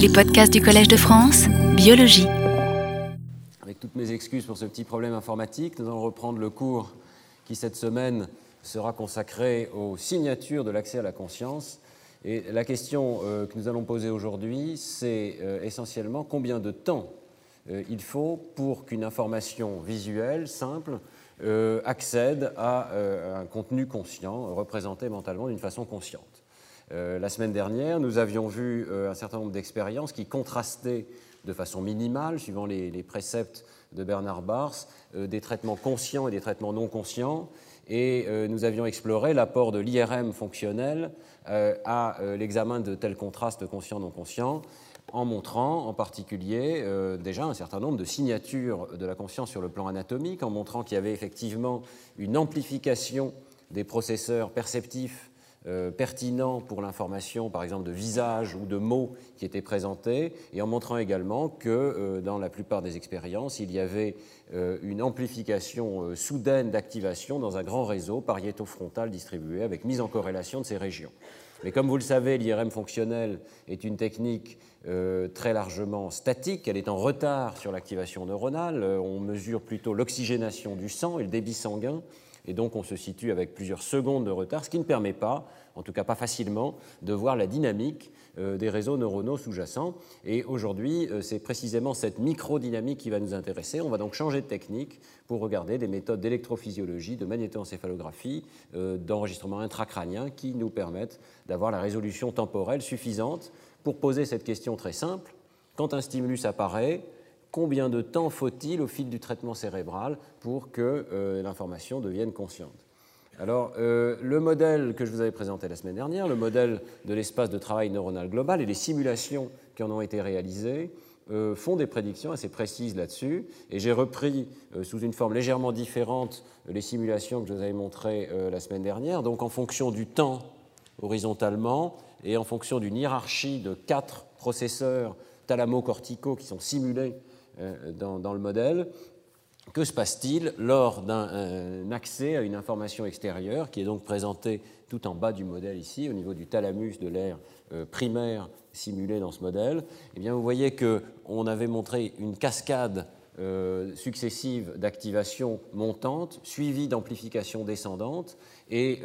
Les podcasts du Collège de France, biologie. Avec toutes mes excuses pour ce petit problème informatique, nous allons reprendre le cours qui cette semaine sera consacré aux signatures de l'accès à la conscience. Et la question euh, que nous allons poser aujourd'hui, c'est euh, essentiellement combien de temps euh, il faut pour qu'une information visuelle simple accède à un contenu conscient, représenté mentalement d'une façon consciente. La semaine dernière, nous avions vu un certain nombre d'expériences qui contrastaient de façon minimale, suivant les, préceptes de Bernard Bars, des traitements conscients et des traitements non conscients, et euh, nous avions exploré l'apport de l'IRM fonctionnel euh, à euh, l'examen de tels contrastes conscients-non conscients en montrant en particulier déjà un certain nombre de signatures de la conscience sur le plan anatomique, en montrant qu'il y avait effectivement une amplification des processeurs perceptifs euh, pertinent pour l'information, par exemple de visage ou de mots qui étaient présentés, et en montrant également que euh, dans la plupart des expériences, il y avait euh, une amplification soudaine d'activation dans un grand réseau pariéto-frontal distribué avec mise en corrélation de ces régions. Mais comme vous le savez, l'IRM fonctionnel est une technique très largement statique, elle est en retard sur l'activation neuronale, on mesure plutôt l'oxygénation du sang et le débit sanguin, et donc on se situe avec plusieurs secondes de retard, ce qui ne permet pas, en tout cas pas facilement, de voir la dynamique euh, des réseaux neuronaux sous-jacents. Et aujourd'hui, euh, c'est précisément cette microdynamique qui va nous intéresser. On va donc changer de technique pour regarder des méthodes d'électrophysiologie, de magnétoencéphalographie, euh, d'enregistrement intracrânien qui nous permettent d'avoir la résolution temporelle suffisante pour poser cette question très simple. Quand un stimulus apparaît, combien de temps faut-il au fil du traitement cérébral pour que l'information devienne consciente? Alors, euh, le modèle que je vous avais présenté la semaine dernière, le modèle de l'espace de travail neuronal global et les simulations qui en ont été réalisées, euh, font des prédictions assez précises là-dessus. Et j'ai repris sous une forme légèrement différente les simulations que je vous avais montrées la semaine dernière. Donc, en fonction du temps horizontalement et en fonction d'une hiérarchie de quatre processeurs thalamo-corticaux qui sont simulés euh, dans, le modèle. Que se passe-t-il lors d'un euh, accès à une information extérieure qui est donc présentée tout en bas du modèle ici, au niveau du thalamus de l'air euh, primaire simulé dans ce modèle? Eh bien, vous voyez qu'on avait montré une cascade successive d'activation montante, suivie d'amplification descendante, et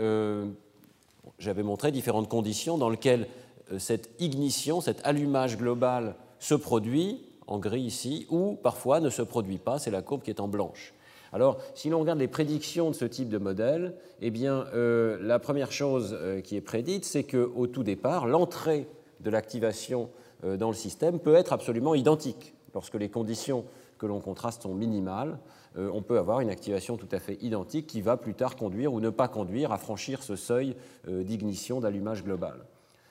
j'avais montré différentes conditions dans lesquelles cette ignition, cet allumage global se produit en gris ici, ou parfois ne se produit pas, c'est la courbe qui est en blanche. Alors, si l'on regarde les prédictions de ce type de modèle, eh bien, euh, la première chose euh, qui est prédite, c'est qu'au tout départ, l'entrée de l'activation euh, dans le système peut être absolument identique. Lorsque les conditions que l'on contraste sont minimales, on peut avoir une activation tout à fait identique qui va plus tard conduire ou ne pas conduire à franchir ce seuil d'ignition, d'allumage global.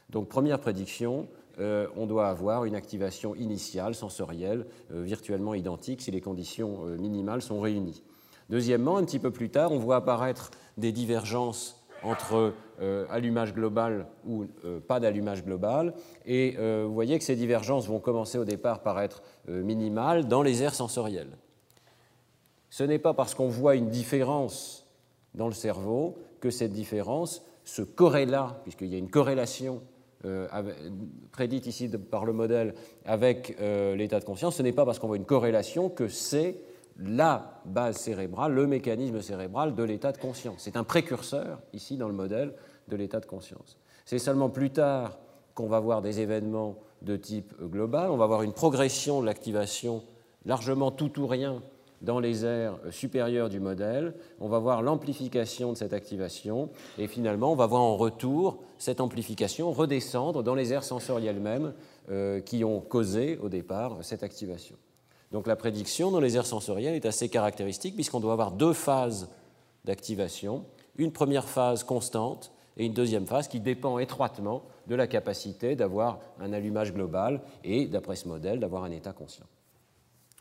Donc, première prédiction, euh, on doit avoir une activation initiale sensorielle euh, virtuellement identique si les conditions euh, minimales sont réunies. Deuxièmement, un petit peu plus tard, on voit apparaître des divergences entre allumage global ou pas d'allumage global. Et vous voyez que ces divergences vont commencer au départ par être minimales dans les aires sensorielles. Ce n'est pas parce qu'on voit une différence dans le cerveau que cette différence se corréla, puisqu'il y a une corrélation euh, prédite ici par le modèle avec euh, l'état de conscience, ce n'est pas parce qu'on voit une corrélation que c'est la base cérébrale, le mécanisme cérébral de l'état de conscience. C'est un précurseur, ici dans le modèle, de l'état de conscience. C'est seulement plus tard qu'on va voir des événements de type global, on va voir une progression de l'activation largement tout ou rien dans les aires supérieures du modèle, on va voir l'amplification de cette activation et finalement on va voir en retour cette amplification redescendre dans les aires sensorielles mêmes euh, qui ont causé au départ cette activation. Donc la prédiction dans les aires sensorielles est assez caractéristique puisqu'on doit avoir deux phases d'activation, une première phase constante et une deuxième phase qui dépend étroitement de la capacité d'avoir un allumage global et, d'après ce modèle, d'avoir un état conscient.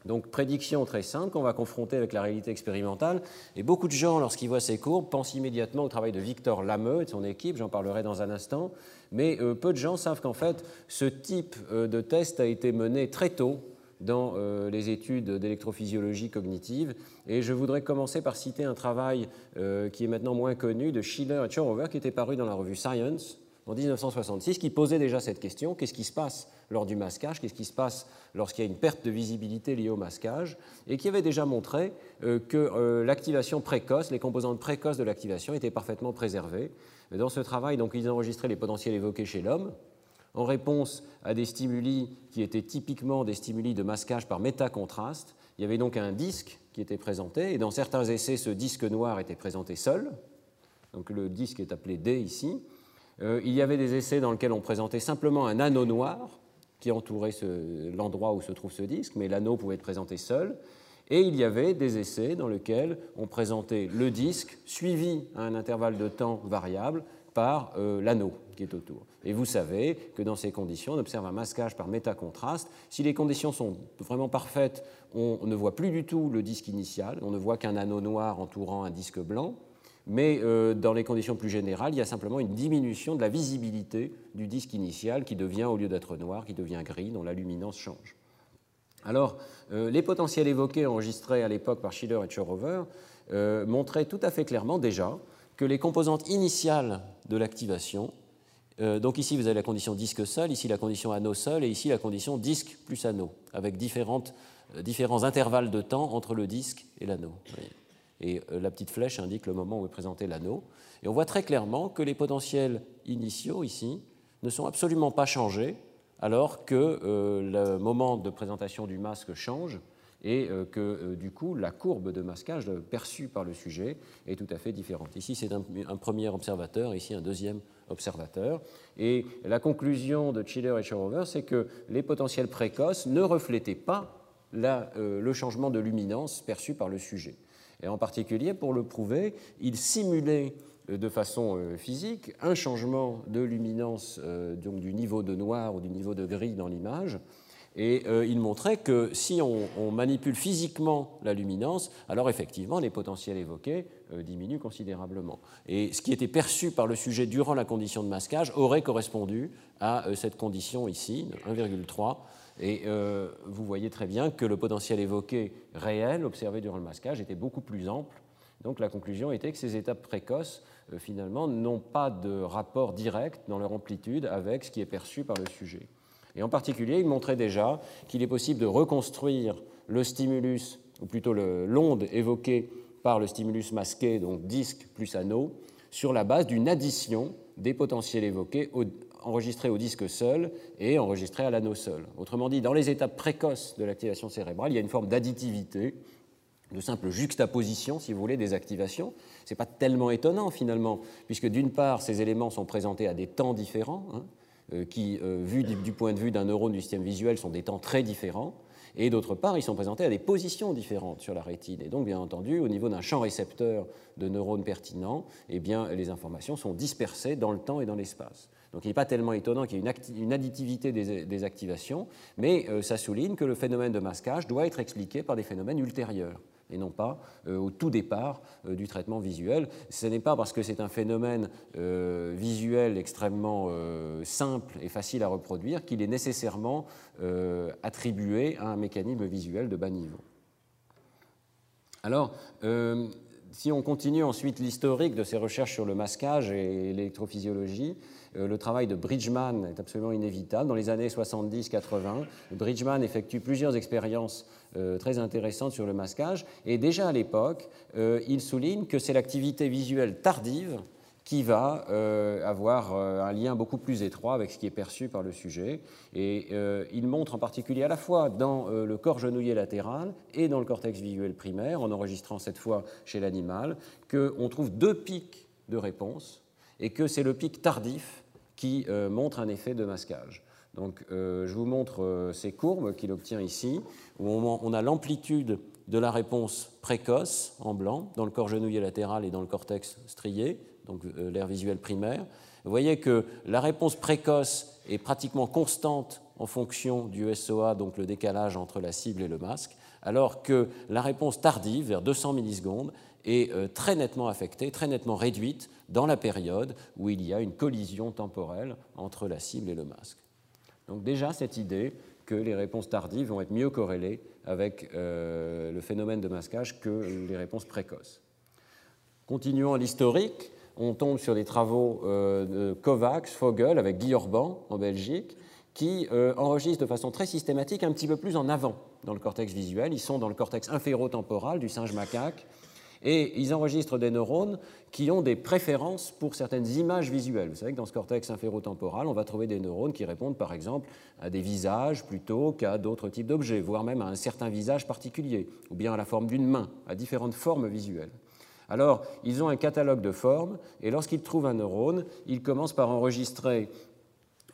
Donc prédiction très simple qu'on va confronter avec la réalité expérimentale. Et beaucoup de gens, lorsqu'ils voient ces courbes, pensent immédiatement au travail de Victor Lameux et de son équipe, j'en parlerai dans un instant. Mais euh, peu de gens savent qu'en fait, ce type euh, de test a été mené très tôt dans euh, les études d'électrophysiologie cognitive. Et je voudrais commencer par citer un travail qui est maintenant moins connu de Schiller et Chorover, qui était paru dans la revue Science en 1966 qui posait déjà cette question qu'est-ce qui se passe lors du masquage Qu'est-ce qui se passe lorsqu'il y a une perte de visibilité liée au masquage Et qui avait déjà montré euh, que euh, l'activation précoce, les composantes précoces de l'activation étaient parfaitement préservées. Dans ce travail, donc, ils enregistraient les potentiels évoqués chez l'homme en réponse à des stimuli qui étaient typiquement des stimuli de masquage par métacontraste. Il y avait donc un disque qui était présenté, et dans certains essais, ce disque noir était présenté seul. Donc le disque est appelé D ici. Euh, il y avait des essais dans lesquels on présentait simplement un anneau noir qui entourait l'endroit où se trouve ce disque, mais l'anneau pouvait être présenté seul. Et il y avait des essais dans lesquels on présentait le disque suivi à un intervalle de temps variable par euh, l'anneau qui est autour. Et vous savez que dans ces conditions, on observe un masquage par métacontraste. Si les conditions sont vraiment parfaites, on ne voit plus du tout le disque initial, on ne voit qu'un anneau noir entourant un disque blanc. Mais euh, dans les conditions plus générales, il y a simplement une diminution de la visibilité du disque initial qui devient, au lieu d'être noir, qui devient gris, dont la luminance change. Alors, euh, les potentiels évoqués enregistrés à l'époque par Schiller et Chorover montraient tout à fait clairement déjà que les composantes initiales de l'activation, euh, donc ici vous avez la condition disque seul, ici la condition anneau seul, et ici la condition disque plus anneau, avec différentes, euh, différents intervalles de temps entre le disque et l'anneau. Et euh, la petite flèche indique le moment où est présenté l'anneau. Et on voit très clairement que les potentiels initiaux ici ne sont absolument pas changés, alors que le moment de présentation du masque change et euh, que euh, du coup la courbe de masquage perçue par le sujet est tout à fait différente. Ici c'est un, premier observateur, ici un deuxième observateur. Et la conclusion de Chiller et Schorover, c'est que les potentiels précoces ne reflétaient pas euh, le changement de luminance perçu par le sujet. Et en particulier, pour le prouver, ils simulaient de façon physique un changement de luminance donc du niveau de noir ou du niveau de gris dans l'image et euh, il montrait que si on, manipule physiquement la luminance, alors effectivement les potentiels évoqués euh, diminuent considérablement. Et ce qui était perçu par le sujet durant la condition de masquage aurait correspondu à euh, cette condition ici, 1,3. Et vous voyez très bien que le potentiel évoqué réel, observé durant le masquage, était beaucoup plus ample. Donc la conclusion était que ces étapes précoces, finalement, n'ont pas de rapport direct dans leur amplitude avec ce qui est perçu par le sujet. Et en particulier, il montrait déjà qu'il est possible de reconstruire le stimulus, ou plutôt l'onde évoquée par le stimulus masqué, donc disque plus anneau, sur la base d'une addition des potentiels évoqués enregistrés au disque seul et enregistrés à l'anneau seul. Autrement dit, dans les étapes précoces de l'activation cérébrale, il y a une forme d'additivité, de simple juxtaposition, si vous voulez, des activations. Ce n'est pas tellement étonnant finalement, puisque d'une part, ces éléments sont présentés à des temps différents. Hein, euh, qui, euh, vus du, point de vue d'un neurone du système visuel, sont des temps très différents. Et d'autre part, ils sont présentés à des positions différentes sur la rétine. Et donc, bien entendu, au niveau d'un champ récepteur de neurones pertinents, eh bien, les informations sont dispersées dans le temps et dans l'espace. Donc il n'est pas tellement étonnant qu'il y ait une, additivité des, activations, mais euh, ça souligne que le phénomène de masquage doit être expliqué par des phénomènes ultérieurs et non pas euh, au tout départ euh, du traitement visuel. Ce n'est pas parce que c'est un phénomène visuel extrêmement simple et facile à reproduire qu'il est nécessairement attribué à un mécanisme visuel de bas niveau. Alors, si on continue ensuite l'historique de ces recherches sur le masquage et l'électrophysiologie, le travail de Bridgman est absolument inévitable. Dans les années 70-80, Bridgman effectue plusieurs expériences euh, très intéressantes sur le masquage. Et déjà à l'époque, euh, il souligne que c'est l'activité visuelle tardive qui va avoir un lien beaucoup plus étroit avec ce qui est perçu par le sujet. Et il montre en particulier à la fois dans le corps genouillé latéral et dans le cortex visuel primaire, en enregistrant cette fois chez l'animal, qu'on trouve deux pics de réponse et que c'est le pic tardif qui euh, montre un effet de masquage. Donc, euh, je vous montre euh, ces courbes qu'il obtient ici, où on, a l'amplitude de la réponse précoce en blanc dans le corps genouillé latéral et dans le cortex strié, donc l'air visuel primaire. Vous voyez que la réponse précoce est pratiquement constante en fonction du SOA, donc le décalage entre la cible et le masque, alors que la réponse tardive, vers 200 millisecondes, est très nettement affectée, très nettement réduite dans la période où il y a une collision temporelle entre la cible et le masque. Donc déjà cette idée que les réponses tardives vont être mieux corrélées avec euh, le phénomène de masquage que les réponses précoces. Continuons l'historique. on tombe sur des travaux de Kovacs, Fogel, avec Guy Orban en Belgique, qui enregistrent de façon très systématique un petit peu plus en avant dans le cortex visuel. Ils sont dans le cortex inférotemporal du singe macaque et ils enregistrent des neurones qui ont des préférences pour certaines images visuelles. Vous savez que dans ce cortex inférotemporal, on va trouver des neurones qui répondent par exemple à des visages plutôt qu'à d'autres types d'objets, voire même à un certain visage particulier, ou bien à la forme d'une main, à différentes formes visuelles. Alors, ils ont un catalogue de formes, et lorsqu'ils trouvent un neurone, ils commencent par enregistrer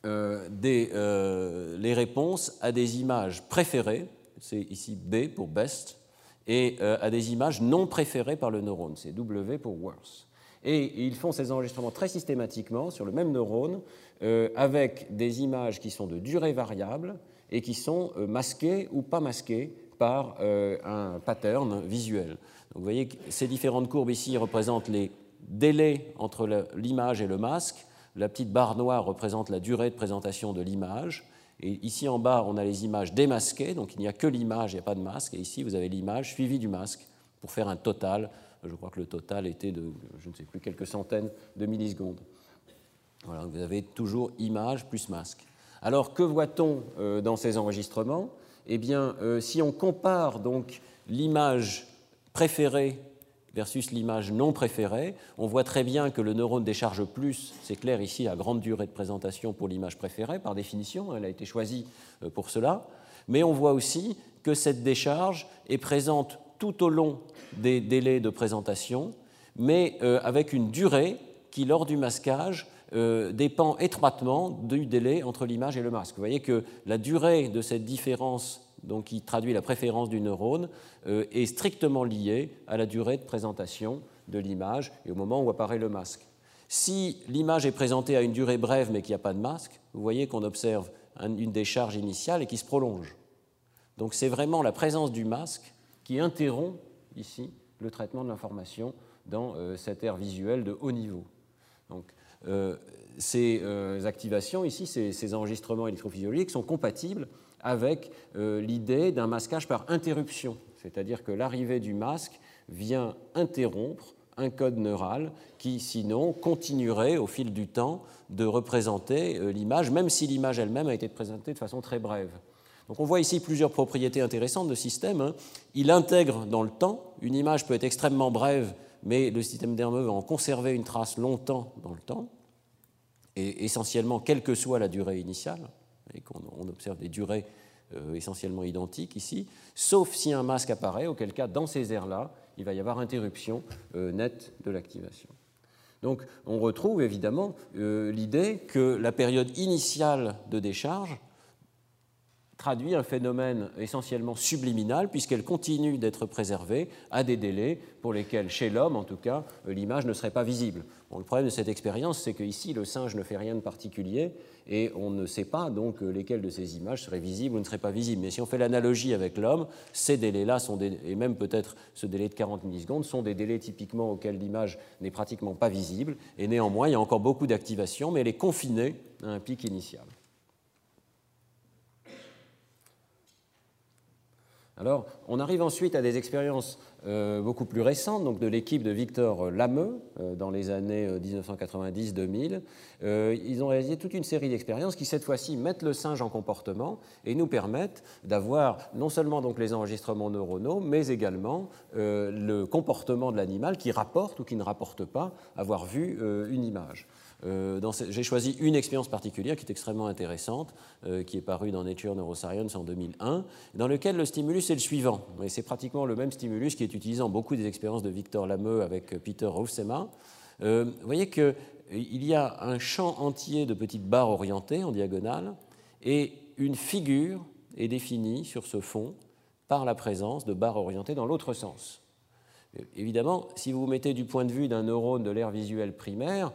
euh, euh, les réponses à des images préférées, c'est ici B pour best, et euh, à des images non préférées par le neurone, c'est W pour worse. Et ils font ces enregistrements très systématiquement sur le même neurone euh, avec des images qui sont de durée variable et qui sont euh, masquées ou pas masquées par un pattern visuel. Donc vous voyez que ces différentes courbes ici représentent les délais entre l'image et le masque. La petite barre noire représente la durée de présentation de l'image. Et ici en bas, on a les images démasquées, donc il n'y a que l'image, il n'y a pas de masque. Et ici, vous avez l'image suivie du masque pour faire un total. Je crois que le total était de, je ne sais plus, quelques centaines de millisecondes. Voilà, vous avez toujours image plus masque. Alors, que voit-on euh, dans ces enregistrements? Eh bien, euh, si on compare donc l'image préférée versus l'image non préférée, on voit très bien que le neurone décharge plus, c'est clair ici, à grande durée de présentation pour l'image préférée, par définition, elle a été choisie euh, pour cela, mais on voit aussi que cette décharge est présente tout au long des délais de présentation, mais euh, avec une durée qui, lors du masquage, euh, dépend étroitement du délai entre l'image et le masque. Vous voyez que la durée de cette différence donc qui traduit la préférence du neurone, euh, est strictement liée à la durée de présentation de l'image et au moment où apparaît le masque. Si l'image est présentée à une durée brève mais qu'il n'y a pas de masque, vous voyez qu'on observe une décharge initiale et qui se prolonge. Donc c'est vraiment la présence du masque qui interrompt ici le traitement de l'information dans euh, cette aire visuelle de haut niveau. Donc, euh, ces activations ici, ces enregistrements électrophysiologiques sont compatibles avec euh, l'idée d'un masquage par interruption, c'est-à-dire que l'arrivée du masque vient interrompre un code neural qui, sinon, continuerait au fil du temps de représenter euh, l'image, même si l'image elle-même a été présentée de façon très brève. Donc on voit ici plusieurs propriétés intéressantes de système. Hein. Il intègre dans le temps, une image peut être extrêmement brève, mais le système nerveux va en conserver une trace longtemps dans le temps, et essentiellement quelle que soit la durée initiale et qu'on on observe des durées euh, essentiellement identiques ici, sauf si un masque apparaît, auquel cas, dans ces aires-là, il va y avoir interruption euh, nette de l'activation. Donc on retrouve évidemment euh, l'idée que la période initiale de décharge traduit un phénomène essentiellement subliminal puisqu'elle continue d'être préservée à des délais pour lesquels, chez l'homme en tout cas, l'image ne serait pas visible. le problème de cette expérience, c'est qu'ici, le singe ne fait rien de particulier et on ne sait pas donc lesquelles de ces images seraient visibles ou ne seraient pas visibles. Mais si on fait l'analogie avec l'homme, ces délais-là sont et même peut-être ce délai de 40 millisecondes sont des délais typiquement auxquels l'image n'est pratiquement pas visible et néanmoins il y a encore beaucoup d'activation, mais elle est confinée à un pic initial. Alors, on arrive ensuite à des expériences euh, beaucoup plus récentes, donc de l'équipe de Victor Lameux euh, dans les années 1990-2000. Euh, ils ont réalisé toute une série d'expériences qui, cette fois-ci, mettent le singe en comportement et nous permettent d'avoir non seulement donc les enregistrements neuronaux, mais également le comportement de l'animal qui rapporte ou qui ne rapporte pas avoir vu une image. Euh, j'ai choisi une expérience particulière qui est extrêmement intéressante, euh, qui est parue dans Nature Neuroscience en 2001, dans lequel le stimulus est le suivant. C'est pratiquement le même stimulus qui est utilisé dans beaucoup des expériences de Victor Lameux avec Peter Hoefsema. Euh, vous voyez qu'il y a un champ entier de petites barres orientées en diagonale et une figure est définie sur ce fond par la présence de barres orientées dans l'autre sens. Évidemment, si vous vous mettez du point de vue d'un neurone de l'aire visuelle primaire,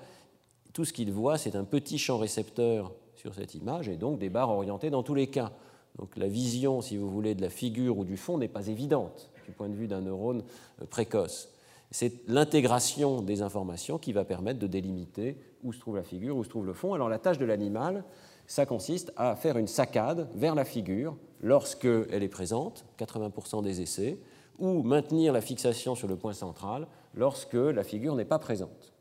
tout ce qu'il voit, c'est un petit champ récepteur sur cette image et donc des barres orientées dans tous les cas. Donc la vision, si vous voulez, de la figure ou du fond n'est pas évidente du point de vue d'un neurone euh, précoce. C'est l'intégration des informations qui va permettre de délimiter où se trouve la figure, où se trouve le fond. Alors la tâche de l'animal, ça consiste à faire une saccade vers la figure lorsqu'elle est présente, 80% des essais, ou maintenir la fixation sur le point central lorsque la figure n'est pas présente.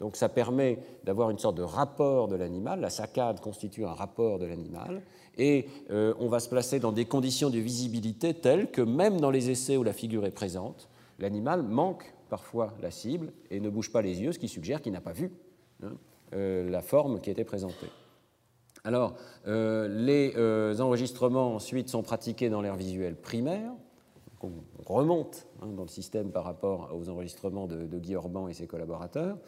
Donc ça permet d'avoir une sorte de rapport de l'animal. La saccade constitue un rapport de l'animal. Et euh, on va se placer dans des conditions de visibilité telles que même dans les essais où la figure est présente, l'animal manque parfois la cible et ne bouge pas les yeux, ce qui suggère qu'il n'a pas vu hein, euh, la forme qui était présentée. Alors, euh, les enregistrements ensuite sont pratiqués dans l'air visuel primaire. on remonte hein, dans le système par rapport aux enregistrements de Guy Orban et ses collaborateurs.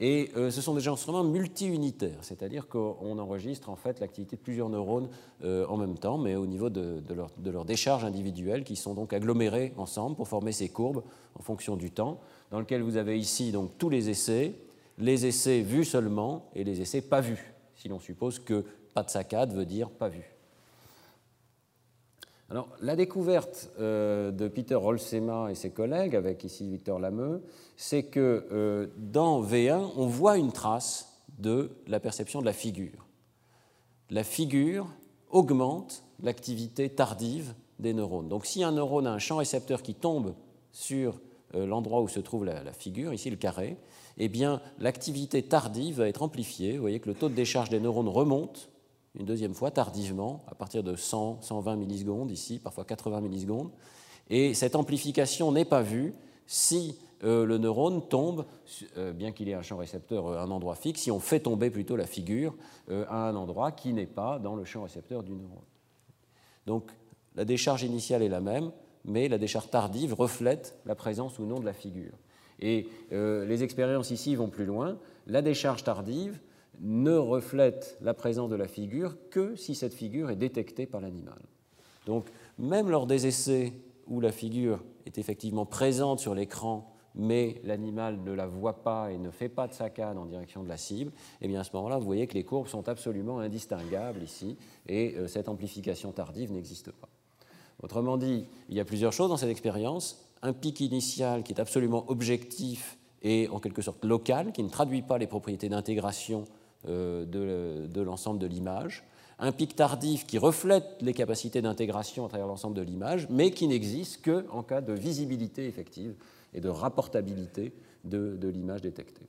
Et euh, ce sont des enregistrements multi-unitaires, c'est-à-dire qu'on enregistre en fait l'activité de plusieurs neurones euh, en même temps, mais au niveau de, leur, de, leur, décharge individuelle, qui sont donc agglomérés ensemble pour former ces courbes en fonction du temps, dans lequel vous avez ici donc tous les essais, les essais vus seulement et les essais pas vus, si l'on suppose que pas de saccade veut dire pas vu. Alors, la découverte euh, de Peter Rolsema et ses collègues, avec ici Victor Lameux, c'est que euh, dans V1, on voit une trace de la perception de la figure. La figure augmente l'activité tardive des neurones. Donc, si un neurone a un champ récepteur qui tombe sur euh, l'endroit où se trouve la, la, figure, ici le carré, eh bien, l'activité tardive va être amplifiée. Vous voyez que le taux de décharge des neurones remonte une deuxième fois tardivement, à partir de 100, 120 millisecondes, ici, parfois 80 millisecondes. Et cette amplification n'est pas vue si euh, le neurone tombe, euh, bien qu'il ait un champ récepteur à euh, un endroit fixe, si on fait tomber plutôt la figure à un endroit qui n'est pas dans le champ récepteur du neurone. Donc la décharge initiale est la même, mais la décharge tardive reflète la présence ou non de la figure. Et les expériences ici vont plus loin. La décharge tardive ne reflète la présence de la figure que si cette figure est détectée par l'animal. Donc, même lors des essais où la figure est effectivement présente sur l'écran, mais l'animal ne la voit pas et ne fait pas de saccade en direction de la cible, eh bien à ce moment-là, vous voyez que les courbes sont absolument indistinguables ici, et euh, cette amplification tardive n'existe pas. Autrement dit, il y a plusieurs choses dans cette expérience. Un pic initial qui est absolument objectif et en quelque sorte local, qui ne traduit pas les propriétés d'intégration de, l'ensemble de l'image, un pic tardif qui reflète les capacités d'intégration à travers l'ensemble de l'image, mais qui n'existe qu'en cas de visibilité effective et de rapportabilité de, de l'image détectée.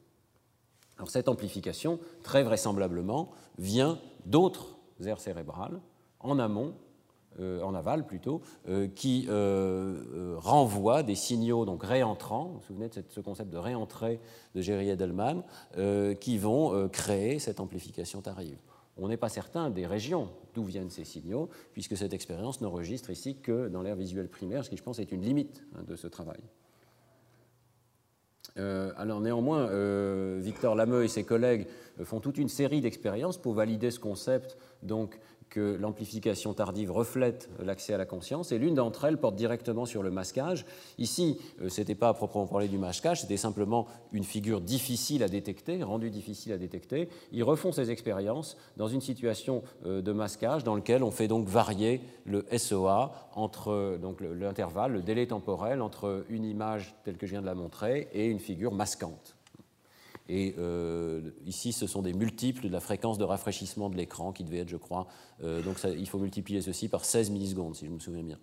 Alors cette amplification, très vraisemblablement, vient d'autres aires cérébrales en amont euh, en aval plutôt, euh, qui euh, renvoie des signaux donc réentrants, vous vous souvenez de ce concept de réentrée de Jerry Edelman, qui vont créer cette amplification tardive. On n'est pas certain des régions d'où viennent ces signaux, puisque cette expérience n'enregistre ici que dans l'air visuel primaire, ce qui je pense est une limite hein, de ce travail. alors néanmoins, Victor Lameux et ses collègues font toute une série d'expériences pour valider ce concept donc que l'amplification tardive reflète l'accès à la conscience, et l'une d'entre elles porte directement sur le masquage. Ici, euh, ce n'était pas à proprement parler du masquage, c'était simplement une figure difficile à détecter, rendue difficile à détecter. Ils refont ces expériences dans une situation euh, de masquage dans lequel on fait donc varier le SOA entre donc l'intervalle, le délai temporel entre une image telle que je viens de la montrer et une figure masquante. Et euh, ici, ce sont des multiples de la fréquence de rafraîchissement de l'écran qui devait être, je crois, euh, donc il faut multiplier ceci par 16 millisecondes, si je me souviens bien.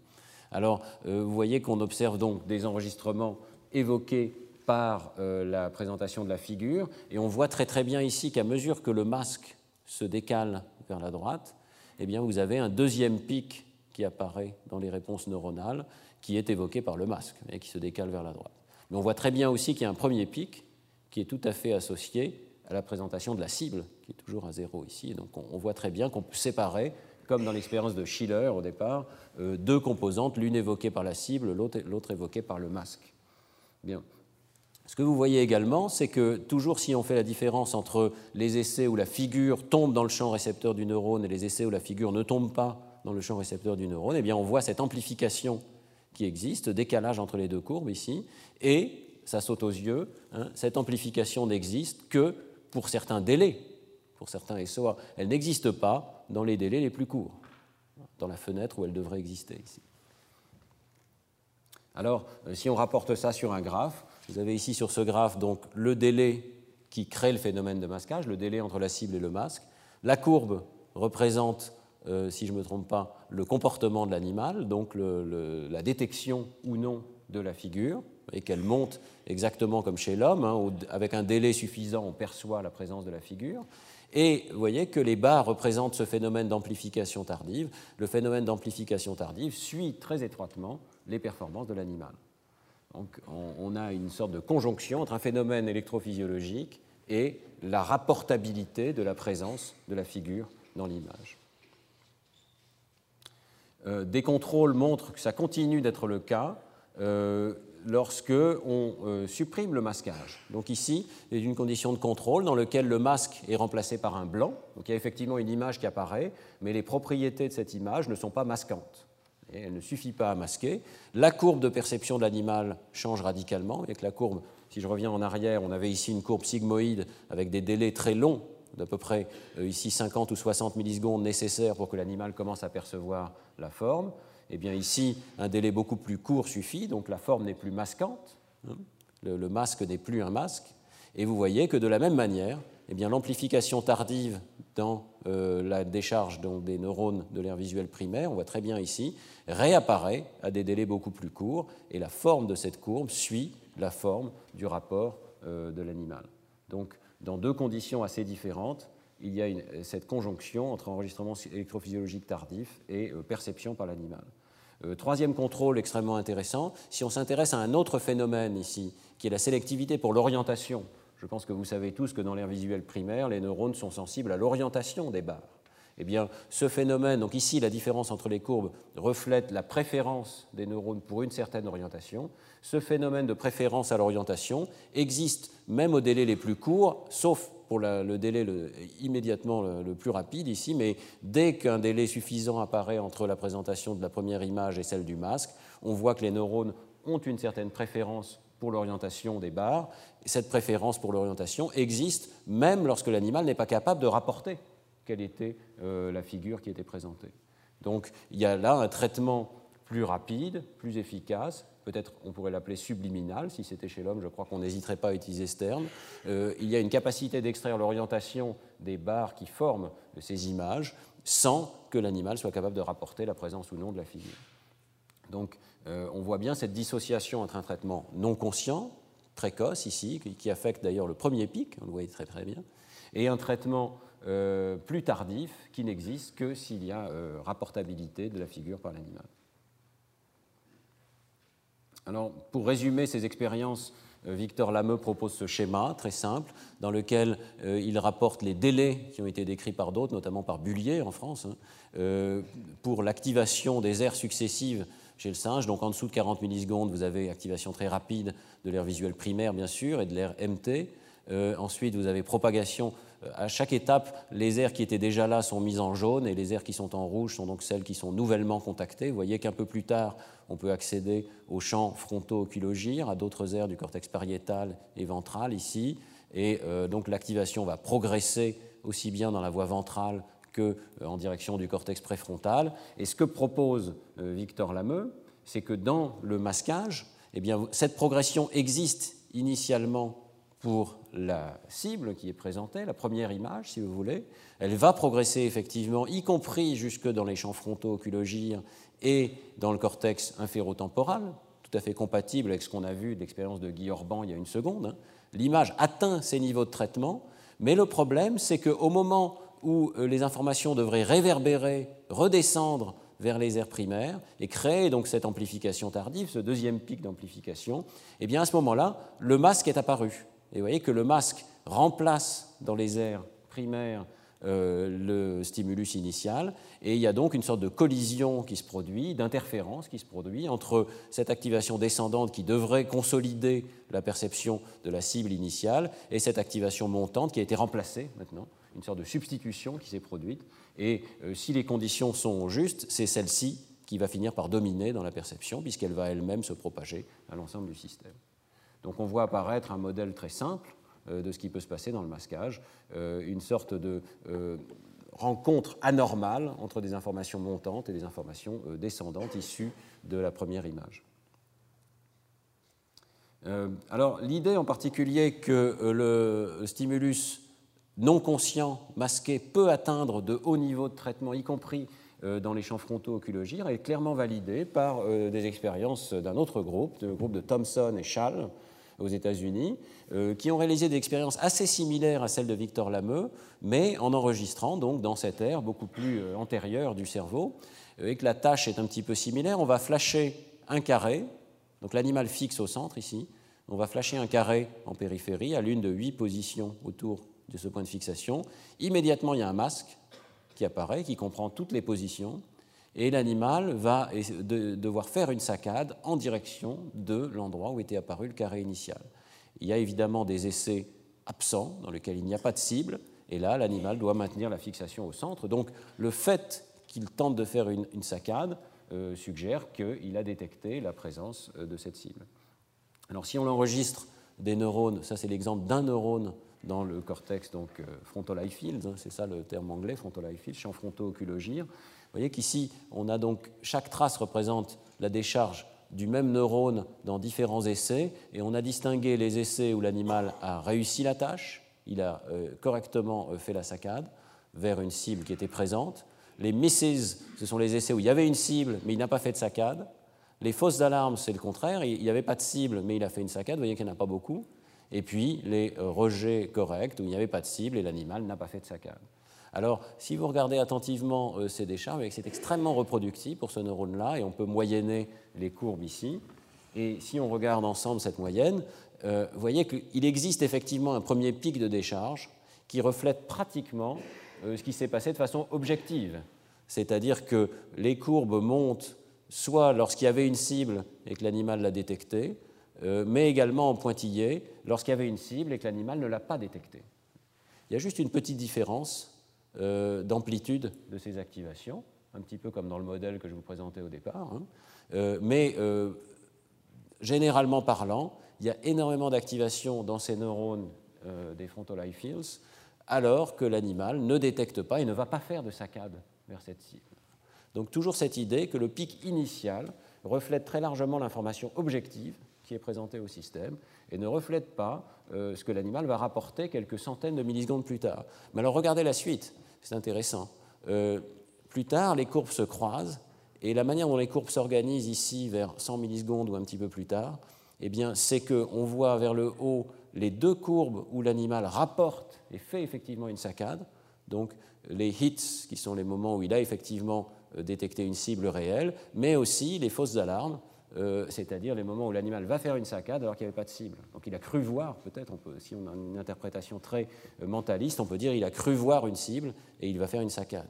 Alors, euh, vous voyez qu'on observe donc des enregistrements évoqués par la présentation de la figure, et on voit très très bien ici qu'à mesure que le masque se décale vers la droite, eh bien, vous avez un deuxième pic qui apparaît dans les réponses neuronales, qui est évoqué par le masque et qui se décale vers la droite. Mais on voit très bien aussi qu'il y a un premier pic qui est tout à fait associé à la présentation de la cible, qui est toujours à zéro ici. donc on, voit très bien qu'on peut séparer, comme dans l'expérience de Schiller au départ, euh, deux composantes, l'une évoquée par la cible, l'autre évoquée par le masque. Bien. Ce que vous voyez également, c'est que toujours si on fait la différence entre les essais où la figure tombe dans le champ récepteur du neurone et les essais où la figure ne tombe pas dans le champ récepteur du neurone, eh bien on voit cette amplification qui existe, décalage entre les deux courbes ici, et ça saute aux yeux, hein, cette amplification n'existe que pour certains délais, pour certains SOA. Elle n'existe pas dans les délais les plus courts, dans la fenêtre où elle devrait exister ici. Alors, euh, si on rapporte ça sur un graphe, vous avez ici sur ce graphe donc le délai qui crée le phénomène de masquage, le délai entre la cible et le masque. La courbe représente, euh, si je ne me trompe pas, le comportement de l'animal, donc la détection ou non de la figure et qu'elle monte exactement comme chez l'homme, hein, avec un délai suffisant, on perçoit la présence de la figure. Et vous voyez que les barres représentent ce phénomène d'amplification tardive. Le phénomène d'amplification tardive suit très étroitement les performances de l'animal. Donc on a une sorte de conjonction entre un phénomène électrophysiologique et la rapportabilité de la présence de la figure dans l'image. Euh, des contrôles montrent que ça continue d'être le cas euh, lorsque on euh, supprime le masquage. Donc ici, il y a une condition de contrôle dans laquelle le masque est remplacé par un blanc. Donc il y a effectivement une image qui apparaît, mais les propriétés de cette image ne sont pas masquantes. Elle ne suffit pas à masquer. La courbe de perception de l'animal change radicalement. Avec la courbe, si je reviens en arrière, on avait ici une courbe sigmoïde avec des délais très longs d'à peu près euh, ici 50 ou 60 millisecondes nécessaires pour que l'animal commence à percevoir la forme. Eh bien ici, un délai beaucoup plus court suffit, donc la forme n'est plus masquante, hein. le, masque n'est plus un masque. Et vous voyez que de la même manière, eh bien l'amplification tardive dans euh, la décharge des neurones de l'air visuel primaire, on voit très bien ici, réapparaît à des délais beaucoup plus courts, et la forme de cette courbe suit la forme du rapport euh, de l'animal. Donc dans deux conditions assez différentes, il y a cette conjonction entre enregistrement électrophysiologique tardif et euh, perception par l'animal. Euh, troisième contrôle extrêmement intéressant, si on s'intéresse à un autre phénomène ici, qui est la sélectivité pour l'orientation, je pense que vous savez tous que dans l'air visuel primaire, les neurones sont sensibles à l'orientation des barres. Eh bien, ce phénomène, donc ici la différence entre les courbes reflète la préférence des neurones pour une certaine orientation. Ce phénomène de préférence à l'orientation existe même aux délais les plus courts, sauf pour le délai immédiatement le, plus rapide ici, mais dès qu'un délai suffisant apparaît entre la présentation de la première image et celle du masque, on voit que les neurones ont une certaine préférence pour l'orientation des barres. Cette préférence pour l'orientation existe même lorsque l'animal n'est pas capable de rapporter quelle était euh, la figure qui était présentée. Donc il y a là un traitement plus rapide, plus efficace, peut-être on pourrait l'appeler subliminal, si c'était chez l'homme, je crois qu'on n'hésiterait pas à utiliser ce terme. Euh, il y a une capacité d'extraire l'orientation des barres qui forment ces images sans que l'animal soit capable de rapporter la présence ou non de la figure. Donc euh, on voit bien cette dissociation entre un traitement non conscient, précoce ici, qui affecte d'ailleurs le premier pic, on le voit très très bien, et un traitement euh, plus tardif qui n'existe que s'il y a rapportabilité de la figure par l'animal. Alors, pour résumer ces expériences, euh, Victor Lameux propose ce schéma très simple dans lequel il rapporte les délais qui ont été décrits par d'autres, notamment par Bullier en France, hein, pour l'activation des aires successives chez le singe. Donc en dessous de 40 millisecondes, vous avez activation très rapide de l'air visuel primaire, bien sûr, et de l'air MT. ensuite, vous avez propagation à chaque étape, les aires qui étaient déjà là sont mises en jaune et les aires qui sont en rouge sont donc celles qui sont nouvellement contactées. Vous voyez qu'un peu plus tard, on peut accéder aux champs fronto-oculogires, à d'autres aires du cortex pariétal et ventral ici. Et euh, donc l'activation va progresser aussi bien dans la voie ventrale que euh, en direction du cortex préfrontal. Et ce que propose euh, Victor Lameux, c'est que dans le masquage, eh bien, cette progression existe initialement pour la cible qui est présentée, la première image, si vous voulez. Elle va progresser effectivement, y compris jusque dans les champs frontaux oculogyres et dans le cortex inférotemporal, tout à fait compatible avec ce qu'on a vu de l'expérience de Guy Orban il y a une seconde. Hein. L'image atteint ces niveaux de traitement, mais le problème, c'est qu'au moment où euh, les informations devraient réverbérer, redescendre vers les aires primaires et créer donc cette amplification tardive, ce deuxième pic d'amplification, eh bien à ce moment-là, le masque est apparu. Et vous voyez que le masque remplace dans les aires primaires euh, le stimulus initial, et il y a donc une sorte de collision qui se produit, d'interférence qui se produit entre cette activation descendante qui devrait consolider la perception de la cible initiale et cette activation montante qui a été remplacée maintenant, une sorte de substitution qui s'est produite, et euh, si les conditions sont justes, c'est celle-ci qui va finir par dominer dans la perception, puisqu'elle va elle-même se propager à l'ensemble du système. Donc on voit apparaître un modèle très simple euh, de ce qui peut se passer dans le masquage, euh, une sorte de euh, rencontre anormale entre des informations montantes et des informations descendantes issues de la première image. alors l'idée en particulier que le stimulus non conscient, masqué, peut atteindre de hauts niveaux de traitement, y compris dans les champs frontaux oculogires est clairement validée par des expériences d'un autre groupe, le groupe de Thomson et Schall aux États-Unis, qui ont réalisé des expériences assez similaires à celles de Victor Lameux, mais en enregistrant donc dans cette aire beaucoup plus antérieure du cerveau, et que la tâche est un petit peu similaire. On va flasher un carré, donc l'animal fixe au centre ici, on va flasher un carré en périphérie à l'une de huit positions autour de ce point de fixation. Immédiatement, il y a un masque qui apparaît, qui comprend toutes les positions, et l'animal va devoir faire une saccade en direction de l'endroit où était apparu le carré initial. Il y a évidemment des essais absents dans lesquels il n'y a pas de cible, et là, l'animal doit maintenir la fixation au centre. Donc, le fait qu'il tente de faire une, saccade euh, suggère qu'il a détecté la présence euh, de cette cible. Alors si on enregistre des neurones, ça c'est l'exemple d'un neurone dans le cortex donc euh, frontal eye field, hein, c'est ça le terme anglais, frontal eye field, champ fronto-oculogire. Vous voyez qu'ici, on a donc chaque trace représente la décharge du même neurone dans différents essais, et on a distingué les essais où l'animal a réussi la tâche, il a euh, correctement euh, fait la saccade vers une cible qui était présente. Les misses, ce sont les essais où il y avait une cible, mais il n'a pas fait de saccade. Les fausses alarmes, c'est le contraire. Il n'y avait pas de cible, mais il a fait une saccade. Vous voyez qu'il n'y en a pas beaucoup. Et puis les euh, rejets corrects, où il n'y avait pas de cible et l'animal n'a pas fait de saccade. Alors, si vous regardez attentivement euh, ces décharges, c'est extrêmement reproductif pour ce neurone-là, et on peut moyenner les courbes ici. Et si on regarde ensemble cette moyenne, euh, voyez qu'il existe effectivement un premier pic de décharge qui reflète pratiquement ce qui s'est passé de façon objective. C'est-à-dire que les courbes montent soit lorsqu'il y avait une cible et que l'animal l'a détectée, euh, mais également en pointillé lorsqu'il y avait une cible et que l'animal ne l'a pas détectée. Il y a juste une petite différence euh, d'amplitude de ces activations, un petit peu comme dans le modèle que je vous présentais au départ, hein. euh, mais généralement parlant, il y a énormément d'activation dans ces neurones des frontal eye fields, alors que l'animal ne détecte pas et ne va pas faire de saccade vers cette cible. Donc toujours cette idée que le pic initial reflète très largement l'information objective qui est présentée au système et ne reflète pas euh, ce que l'animal va rapporter quelques centaines de millisecondes plus tard. Mais alors regardez la suite, c'est intéressant. Euh, plus tard, les courbes se croisent et la manière dont les courbes s'organisent ici vers 100 millisecondes ou un petit peu plus tard, eh bien, c'est qu'on voit vers le haut les deux courbes où l'animal rapporte et fait effectivement une saccade, donc les hits, qui sont les moments où il a effectivement euh, détecter une cible réelle, mais aussi les fausses alarmes, euh, c'est-à-dire les moments où l'animal va faire une saccade alors qu'il n'y avait pas de cible. Donc il a cru voir, peut-être, si on a une interprétation très euh, mentaliste, on peut dire il a cru voir une cible et il va faire une saccade.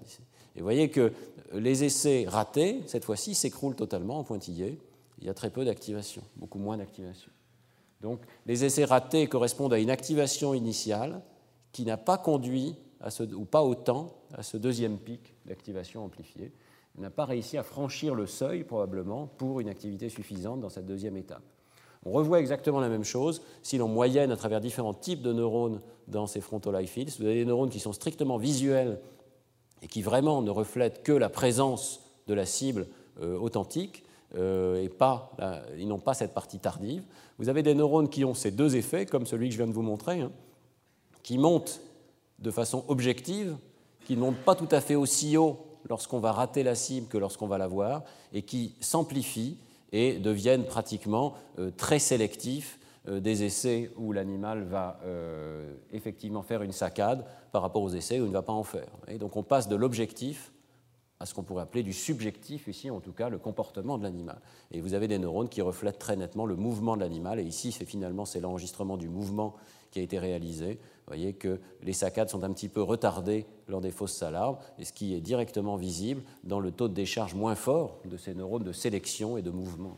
Et vous voyez que les essais ratés, cette fois-ci, s'écroulent totalement en pointillé. Il y a très peu d'activation, beaucoup moins d'activation. Donc les essais ratés correspondent à une activation initiale qui n'a pas conduit, ou pas autant, à ce deuxième pic d'activation amplifiée n'a pas réussi à franchir le seuil probablement pour une activité suffisante dans cette deuxième étape. On revoit exactement la même chose si l'on moyenne à travers différents types de neurones dans ces frontal eye fields. Vous avez des neurones qui sont strictement visuels et qui vraiment ne reflètent que la présence de la cible euh, authentique euh, et pas, ils n'ont pas cette partie tardive. Vous avez des neurones qui ont ces deux effets, comme celui que je viens de vous montrer, hein, qui montent de façon objective, qui ne montent pas tout à fait aussi haut lorsqu'on va rater la cible que lorsqu'on va la voir, et qui s'amplifient et deviennent pratiquement euh, très sélectifs euh, des essais où l'animal va euh, effectivement faire une saccade par rapport aux essais où il ne va pas en faire. Et donc on passe de l'objectif à ce qu'on pourrait appeler du subjectif, ici en tout cas le comportement de l'animal. Et vous avez des neurones qui reflètent très nettement le mouvement de l'animal, et ici c'est finalement c'est l'enregistrement du mouvement qui a été réalisé. Vous voyez que les saccades sont un petit peu retardées lors des fausses alarmes, et ce qui est directement visible dans le taux de décharge moins fort de ces neurones de sélection et de mouvement.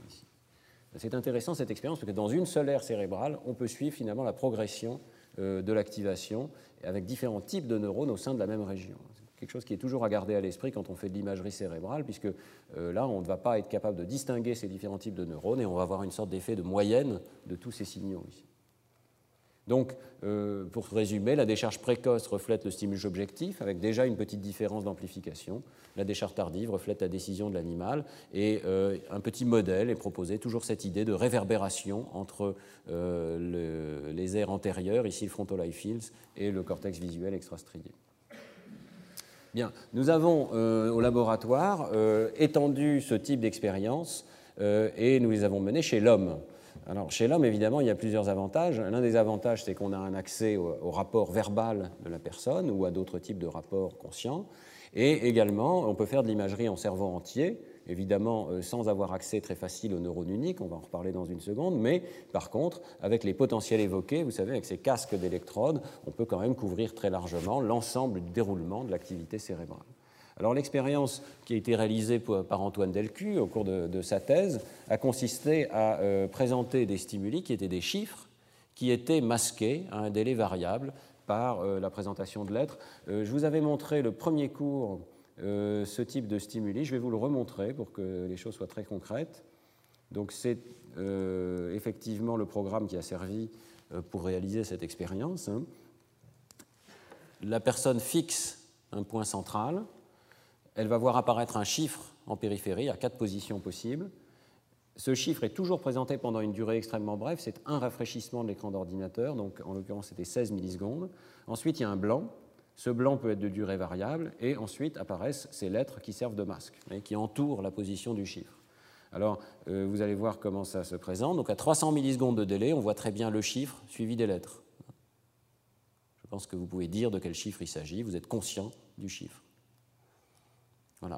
C'est intéressant cette expérience parce que dans une seule aire cérébrale, on peut suivre finalement la progression euh, de l'activation avec différents types de neurones au sein de la même région quelque chose qui est toujours à garder à l'esprit quand on fait de l'imagerie cérébrale, puisque euh, là, on ne va pas être capable de distinguer ces différents types de neurones et on va avoir une sorte d'effet de moyenne de tous ces signaux ici. Donc, euh, pour résumer, la décharge précoce reflète le stimulus objectif avec déjà une petite différence d'amplification. La décharge tardive reflète la décision de l'animal et euh, un petit modèle est proposé, toujours cette idée de réverbération entre les aires antérieures, ici le frontal fields, et le cortex visuel extrastrié. Bien, nous avons au laboratoire étendu ce type d'expérience et nous les avons menées chez l'homme. Alors, chez l'homme, évidemment, il y a plusieurs avantages. L'un des avantages, c'est qu'on a un accès au, rapport verbal de la personne ou à d'autres types de rapports conscients. Et également, on peut faire de l'imagerie en cerveau entier, évidemment euh, sans avoir accès très facile aux neurones uniques, on va en reparler dans une seconde, mais par contre, avec les potentiels évoqués, vous savez, avec ces casques d'électrodes, on peut quand même couvrir très largement l'ensemble du déroulement de l'activité cérébrale. Alors l'expérience qui a été réalisée par Antoine Delcu au cours de, sa thèse a consisté à euh, présenter des stimuli qui étaient des chiffres qui étaient masqués à un délai variable par euh, la présentation de lettres. Euh, je vous avais montré le premier cours ce type de stimuli. Je vais vous le remontrer pour que les choses soient très concrètes. Donc c'est effectivement le programme qui a servi pour réaliser cette expérience. Hein. La personne fixe un point central elle va voir apparaître un chiffre en périphérie à quatre positions possibles. Ce chiffre est toujours présenté pendant une durée extrêmement brève, c'est un rafraîchissement de l'écran d'ordinateur, donc en l'occurrence c'était 16 millisecondes. Ensuite il y a un blanc, ce blanc peut être de durée variable, et ensuite apparaissent ces lettres qui servent de masque, qui entourent la position du chiffre. Alors euh, vous allez voir comment ça se présente. Donc à 300 millisecondes de délai, on voit très bien le chiffre suivi des lettres. Je pense que vous pouvez dire de quel chiffre il s'agit, vous êtes conscient du chiffre.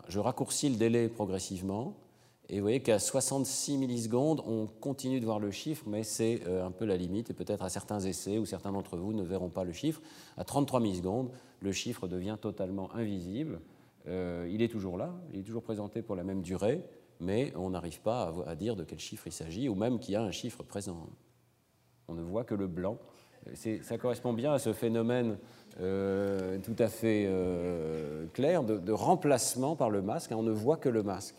Je raccourcis le délai progressivement. Et vous voyez qu'à 66 millisecondes, on continue de voir le chiffre, mais c'est euh, un peu la limite. Et peut-être à certains essais, ou certains d'entre vous ne verront pas le chiffre. À 33 millisecondes, le chiffre devient totalement invisible. Euh, il est toujours là, il est toujours présenté pour la même durée, mais on n'arrive pas à, dire de quel chiffre il s'agit, ou même qu'il y a un chiffre présent. On ne voit que le blanc. Ça correspond bien à ce phénomène euh, tout à fait euh, clair de, remplacement par le masque. Hein, on ne voit que le masque.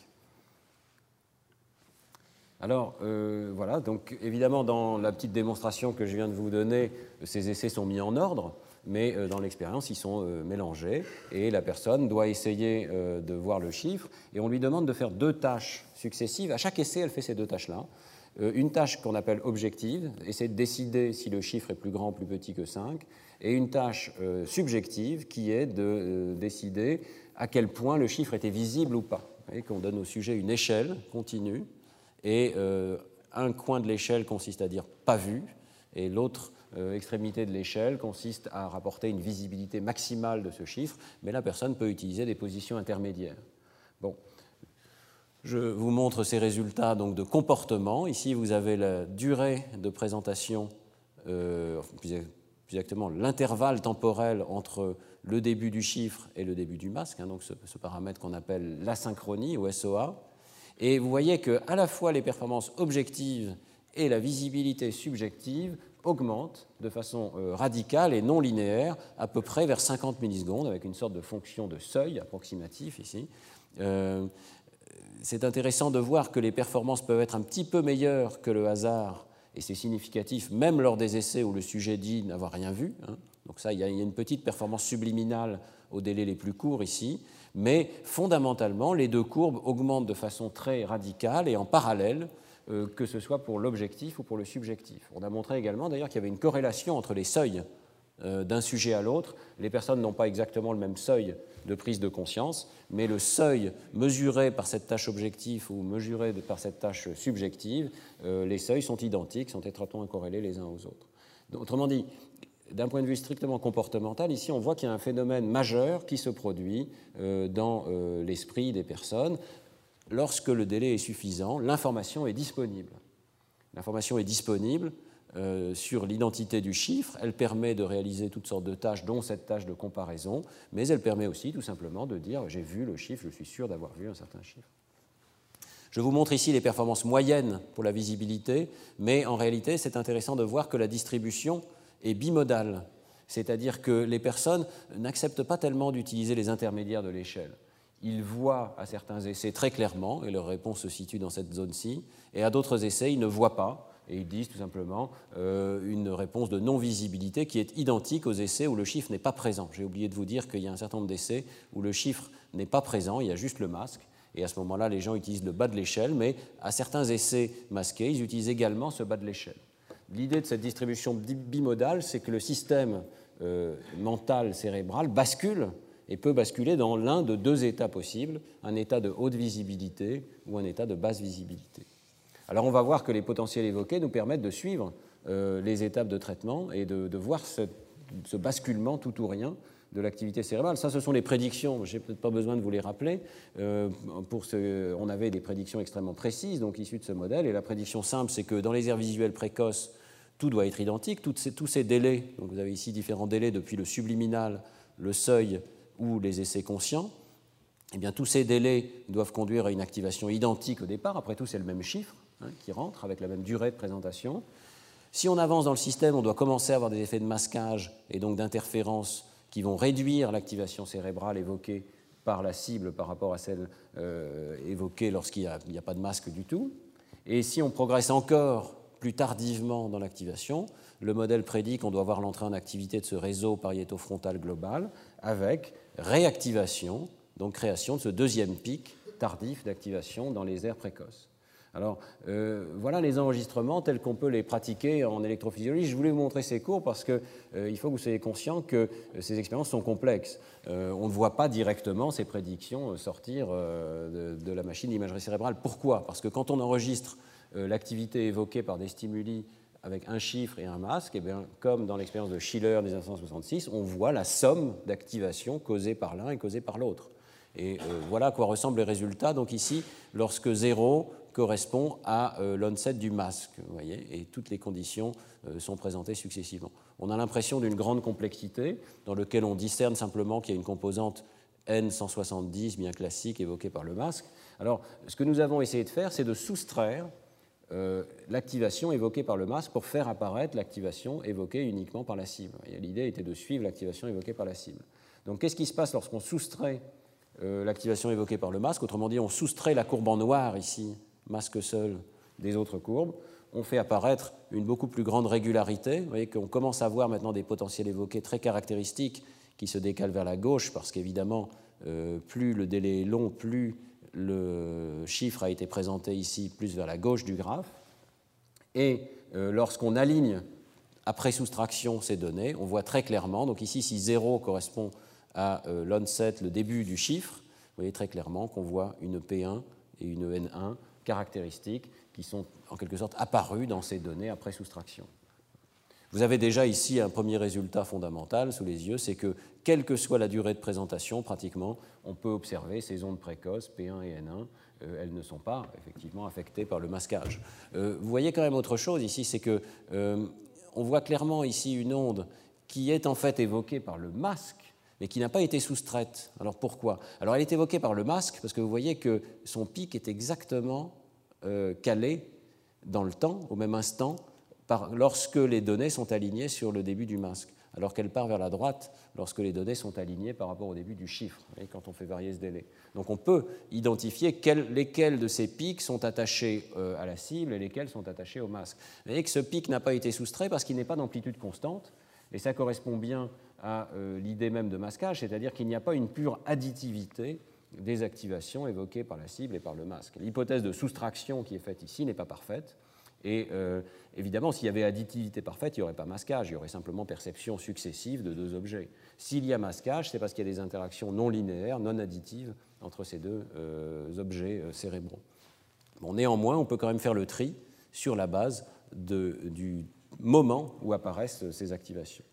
Alors euh, voilà, donc évidemment dans la petite démonstration que je viens de vous donner, ces essais sont mis en ordre, mais dans l'expérience ils sont mélangés et la personne doit essayer de voir le chiffre et on lui demande de faire deux tâches successives. À chaque essai, elle fait ces deux tâches-là. Une tâche qu'on appelle objective, essayer de décider si le chiffre est plus grand ou plus petit que 5, et une tâche euh, subjective qui est de euh, décider à quel point le chiffre était visible ou pas. Voyez qu'on donne au sujet une échelle continue, et euh, un coin de l'échelle consiste à dire pas vu, et l'autre extrémité de l'échelle consiste à rapporter une visibilité maximale de ce chiffre, mais la personne peut utiliser des positions intermédiaires. Bon, je vous montre ces résultats donc, de comportement. Ici, vous avez la durée de présentation, euh, exactement l'intervalle temporel entre le début du chiffre et le début du masque, hein, donc ce, paramètre qu'on appelle l'asynchronie ou SOA. Et vous voyez que à la fois les performances objectives et la visibilité subjective augmentent de façon euh, radicale et non linéaire, à peu près vers 50 millisecondes, avec une sorte de fonction de seuil approximatif ici. Euh, c'est intéressant de voir que les performances peuvent être un petit peu meilleures que le hasard et c'est significatif même lors des essais où le sujet dit n'avoir rien vu. Hein. Donc ça, il y, a une petite performance subliminale au délai les plus courts ici, mais fondamentalement, les deux courbes augmentent de façon très radicale et en parallèle, euh, que ce soit pour l'objectif ou pour le subjectif. On a montré également d'ailleurs qu'il y avait une corrélation entre les seuils d'un sujet à l'autre. Les personnes n'ont pas exactement le même seuil de prise de conscience, mais le seuil mesuré par cette tâche objective ou mesuré par cette tâche subjective, euh, les seuils sont identiques, sont étroitement corrélés les uns aux autres. autrement dit, d'un point de vue strictement comportemental, ici on voit qu'il y a un phénomène majeur qui se produit euh, dans l'esprit des personnes. Lorsque le délai est suffisant, l'information est disponible. L'information est disponible euh, sur l'identité du chiffre. Elle permet de réaliser toutes sortes de tâches, dont cette tâche de comparaison, mais elle permet aussi tout simplement de dire j'ai vu le chiffre, je suis sûr d'avoir vu un certain chiffre. Je vous montre ici les performances moyennes pour la visibilité, mais en réalité c'est intéressant de voir que la distribution est bimodale, c'est-à-dire que les personnes n'acceptent pas tellement d'utiliser les intermédiaires de l'échelle. Ils voient à certains essais très clairement, et leur réponse se situe dans cette zone-ci, et à d'autres essais, ils ne voient pas, et ils disent tout simplement euh, une réponse de non-visibilité qui est identique aux essais où le chiffre n'est pas présent. J'ai oublié de vous dire qu'il y a un certain nombre d'essais où le chiffre n'est pas présent, il y a juste le masque. Et à ce moment-là, les gens utilisent le bas de l'échelle, mais à certains essais masqués, ils utilisent également ce bas de l'échelle. L'idée de cette distribution bimodale, c'est que le système euh, mental cérébral bascule et peut basculer dans l'un de deux états possibles, un état de haute visibilité ou un état de basse visibilité. Alors on va voir que les potentiels évoqués nous permettent de suivre euh, les étapes de traitement et de, voir ce, basculement tout ou rien de l'activité cérébrale. Ça, ce sont les prédictions. Je n'ai peut-être pas besoin de vous les rappeler. Euh, pour ce, on avait des prédictions extrêmement précises, donc issues de ce modèle. Et la prédiction simple, c'est que dans les aires visuelles précoces, tout doit être identique. Tous ces délais, donc vous avez ici différents délais depuis le subliminal, le seuil ou les essais conscients. Eh bien, tous ces délais doivent conduire à une activation identique au départ. Après tout, c'est le même chiffre hein, qui rentre avec la même durée de présentation. Si on avance dans le système, on doit commencer à avoir des effets de masquage et donc d'interférence qui vont réduire l'activation cérébrale évoquée par la cible par rapport à celle euh, évoquée lorsqu'il n'y a, pas de masque du tout. Et si on progresse encore plus tardivement dans l'activation, le modèle prédit qu'on doit voir l'entrée en activité de ce réseau pariéto-frontal global avec réactivation, donc création de ce deuxième pic tardif d'activation dans les aires précoces. Alors euh, voilà les enregistrements tels qu'on peut les pratiquer en électrophysiologie. Je voulais vous montrer ces cours parce qu'il euh, faut que vous soyez conscient que euh, ces expériences sont complexes. on ne voit pas directement ces prédictions sortir de, la machine d'imagerie cérébrale. Pourquoi? Parce que quand on enregistre l'activité évoquée par des stimuli avec un chiffre et un masque, et eh bien, comme dans l'expérience de Schiller des 1966, on voit la somme d'activations causées par l'un et causées par l'autre. Et voilà à quoi ressemblent les résultats. Donc ici, lorsque 0 correspond à euh, l'onset du masque, vous voyez, et toutes les conditions euh, sont présentées successivement. On a l'impression d'une grande complexité dans laquelle on discerne simplement qu'il y a une composante N170 bien classique évoquée par le masque. Alors, ce que nous avons essayé de faire, c'est de soustraire euh, l'activation évoquée par le masque pour faire apparaître l'activation évoquée uniquement par la cible. L'idée était de suivre l'activation évoquée par la cible. Donc, qu'est-ce qui se passe lorsqu'on soustrait l'activation évoquée par le masque? Autrement dit, on soustrait la courbe en noir ici masque seul des autres courbes, on fait apparaître une beaucoup plus grande régularité. Vous voyez qu'on commence à voir maintenant des potentiels évoqués très caractéristiques qui se décalent vers la gauche, parce qu'évidemment, euh, plus le délai est long, plus le chiffre a été présenté ici plus vers la gauche du graphe. Et euh, lorsqu'on aligne après soustraction ces données, on voit très clairement, donc ici si 0 correspond à euh, l'onset, le début du chiffre, vous voyez très clairement qu'on voit une P1 et une N1 caractéristiques qui sont en quelque sorte apparues dans ces données après soustraction. Vous avez déjà ici un premier résultat fondamental sous les yeux, c'est que quelle que soit la durée de présentation, pratiquement, on peut observer ces ondes précoces, P1 et N1, euh, elles ne sont pas effectivement affectées par le masquage. Euh, vous voyez quand même autre chose ici, c'est que euh, on voit clairement ici une onde qui est en fait évoquée par le masque, mais qui n'a pas été soustraite. Alors pourquoi? Alors elle est évoquée par le masque, parce que vous voyez que son pic est exactement euh, calé dans le temps, au même instant, lorsque les données sont alignées sur le début du masque, alors qu'elle part vers la droite lorsque les données sont alignées par rapport au début du chiffre, quand on fait varier ce délai. Donc on peut identifier lesquels de ces pics sont attachés euh, à la cible et lesquels sont attachés au masque. Vous voyez que ce pic n'a pas été soustrait parce qu'il n'est pas d'amplitude constante, et ça correspond bien à euh, l'idée même de masquage, c'est-à-dire qu'il n'y a pas une pure additivité des activations évoquées par la cible et par le masque. L'hypothèse de soustraction qui est faite ici n'est pas parfaite. Et euh, évidemment, s'il y avait additivité parfaite, il n'y aurait pas masquage, il y aurait simplement perception successive de deux objets. S'il y a masquage, c'est parce qu'il y a des interactions non linéaires, non additives entre ces deux euh, objets cérébraux. Bon, néanmoins, on peut quand même faire le tri sur la base du moment où apparaissent ces activations.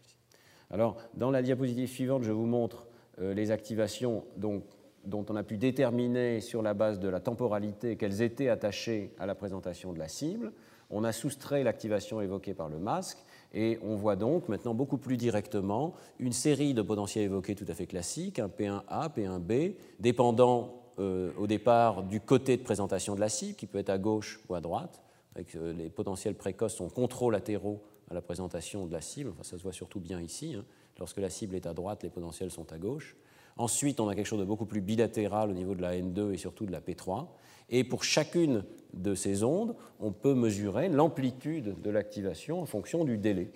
Alors, dans la diapositive suivante, je vous montre euh, les activations dont on a pu déterminer sur la base de la temporalité qu'elles étaient attachées à la présentation de la cible. On a soustrait l'activation évoquée par le masque et on voit donc maintenant beaucoup plus directement une série de potentiels évoqués tout à fait classiques, un P1A, P1B, dépendant euh, au départ du côté de présentation de la cible, qui peut être à gauche ou à droite. Avec, euh, les potentiels précoces sont controlatéraux à la présentation de la cible. Enfin, ça se voit surtout bien ici. Hein. Lorsque la cible est à droite, les potentiels sont à gauche. Ensuite, on a quelque chose de beaucoup plus bilatéral au niveau de la N2 et surtout de la P3. Et pour chacune de ces ondes, on peut mesurer l'amplitude de l'activation en fonction du délai.